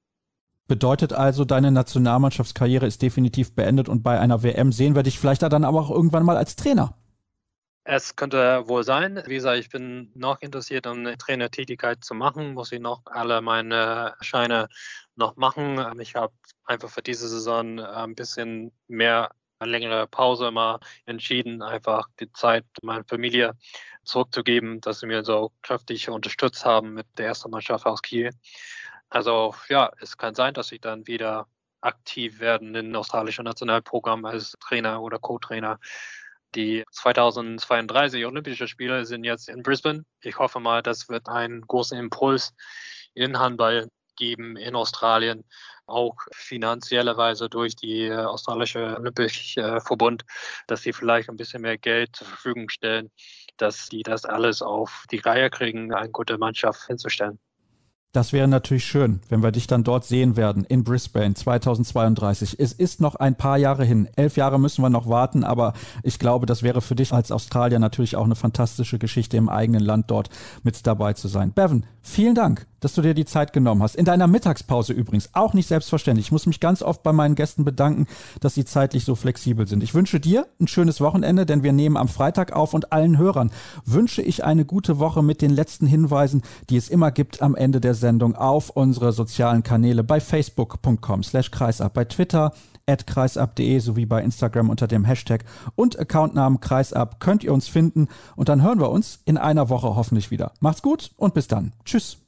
Bedeutet also, deine Nationalmannschaftskarriere ist definitiv beendet und bei einer WM sehen wir dich vielleicht dann aber auch irgendwann mal als Trainer. Es könnte wohl sein. Wie gesagt, ich bin noch interessiert, um eine Trainertätigkeit zu machen. Muss ich noch alle meine Scheine noch machen. Ich habe einfach für diese Saison ein bisschen mehr eine längere Pause immer entschieden, einfach die Zeit meiner Familie zurückzugeben, dass sie mir so kräftig unterstützt haben mit der ersten Mannschaft aus Kiel. Also ja, es kann sein, dass ich dann wieder aktiv werden im australischen Nationalprogramm als Trainer oder Co-Trainer. Die 2032 Olympische Spiele sind jetzt in Brisbane. Ich hoffe mal, das wird einen großen Impuls in Handball geben in Australien, auch finanziellerweise durch die äh, australische Olympische Verbund, dass sie vielleicht ein bisschen mehr Geld zur Verfügung stellen, dass die das alles auf die Reihe kriegen, eine gute Mannschaft hinzustellen. Das wäre natürlich schön, wenn wir dich dann dort sehen werden in Brisbane 2032. Es ist noch ein paar Jahre hin. Elf Jahre müssen wir noch warten, aber ich glaube, das wäre für dich als Australier natürlich auch eine fantastische Geschichte im eigenen Land dort mit dabei zu sein. Bevan, vielen Dank dass du dir die Zeit genommen hast. In deiner Mittagspause übrigens, auch nicht selbstverständlich. Ich muss mich ganz oft bei meinen Gästen bedanken, dass sie zeitlich so flexibel sind. Ich wünsche dir ein schönes Wochenende, denn wir nehmen am Freitag auf und allen Hörern wünsche ich eine gute Woche mit den letzten Hinweisen, die es immer gibt am Ende der Sendung auf unsere sozialen Kanäle bei facebook.com slash kreisab, bei Twitter at kreisab.de sowie bei Instagram unter dem Hashtag und Accountnamen kreisab könnt ihr uns finden und dann hören wir uns in einer Woche hoffentlich wieder. Macht's gut und bis dann. Tschüss.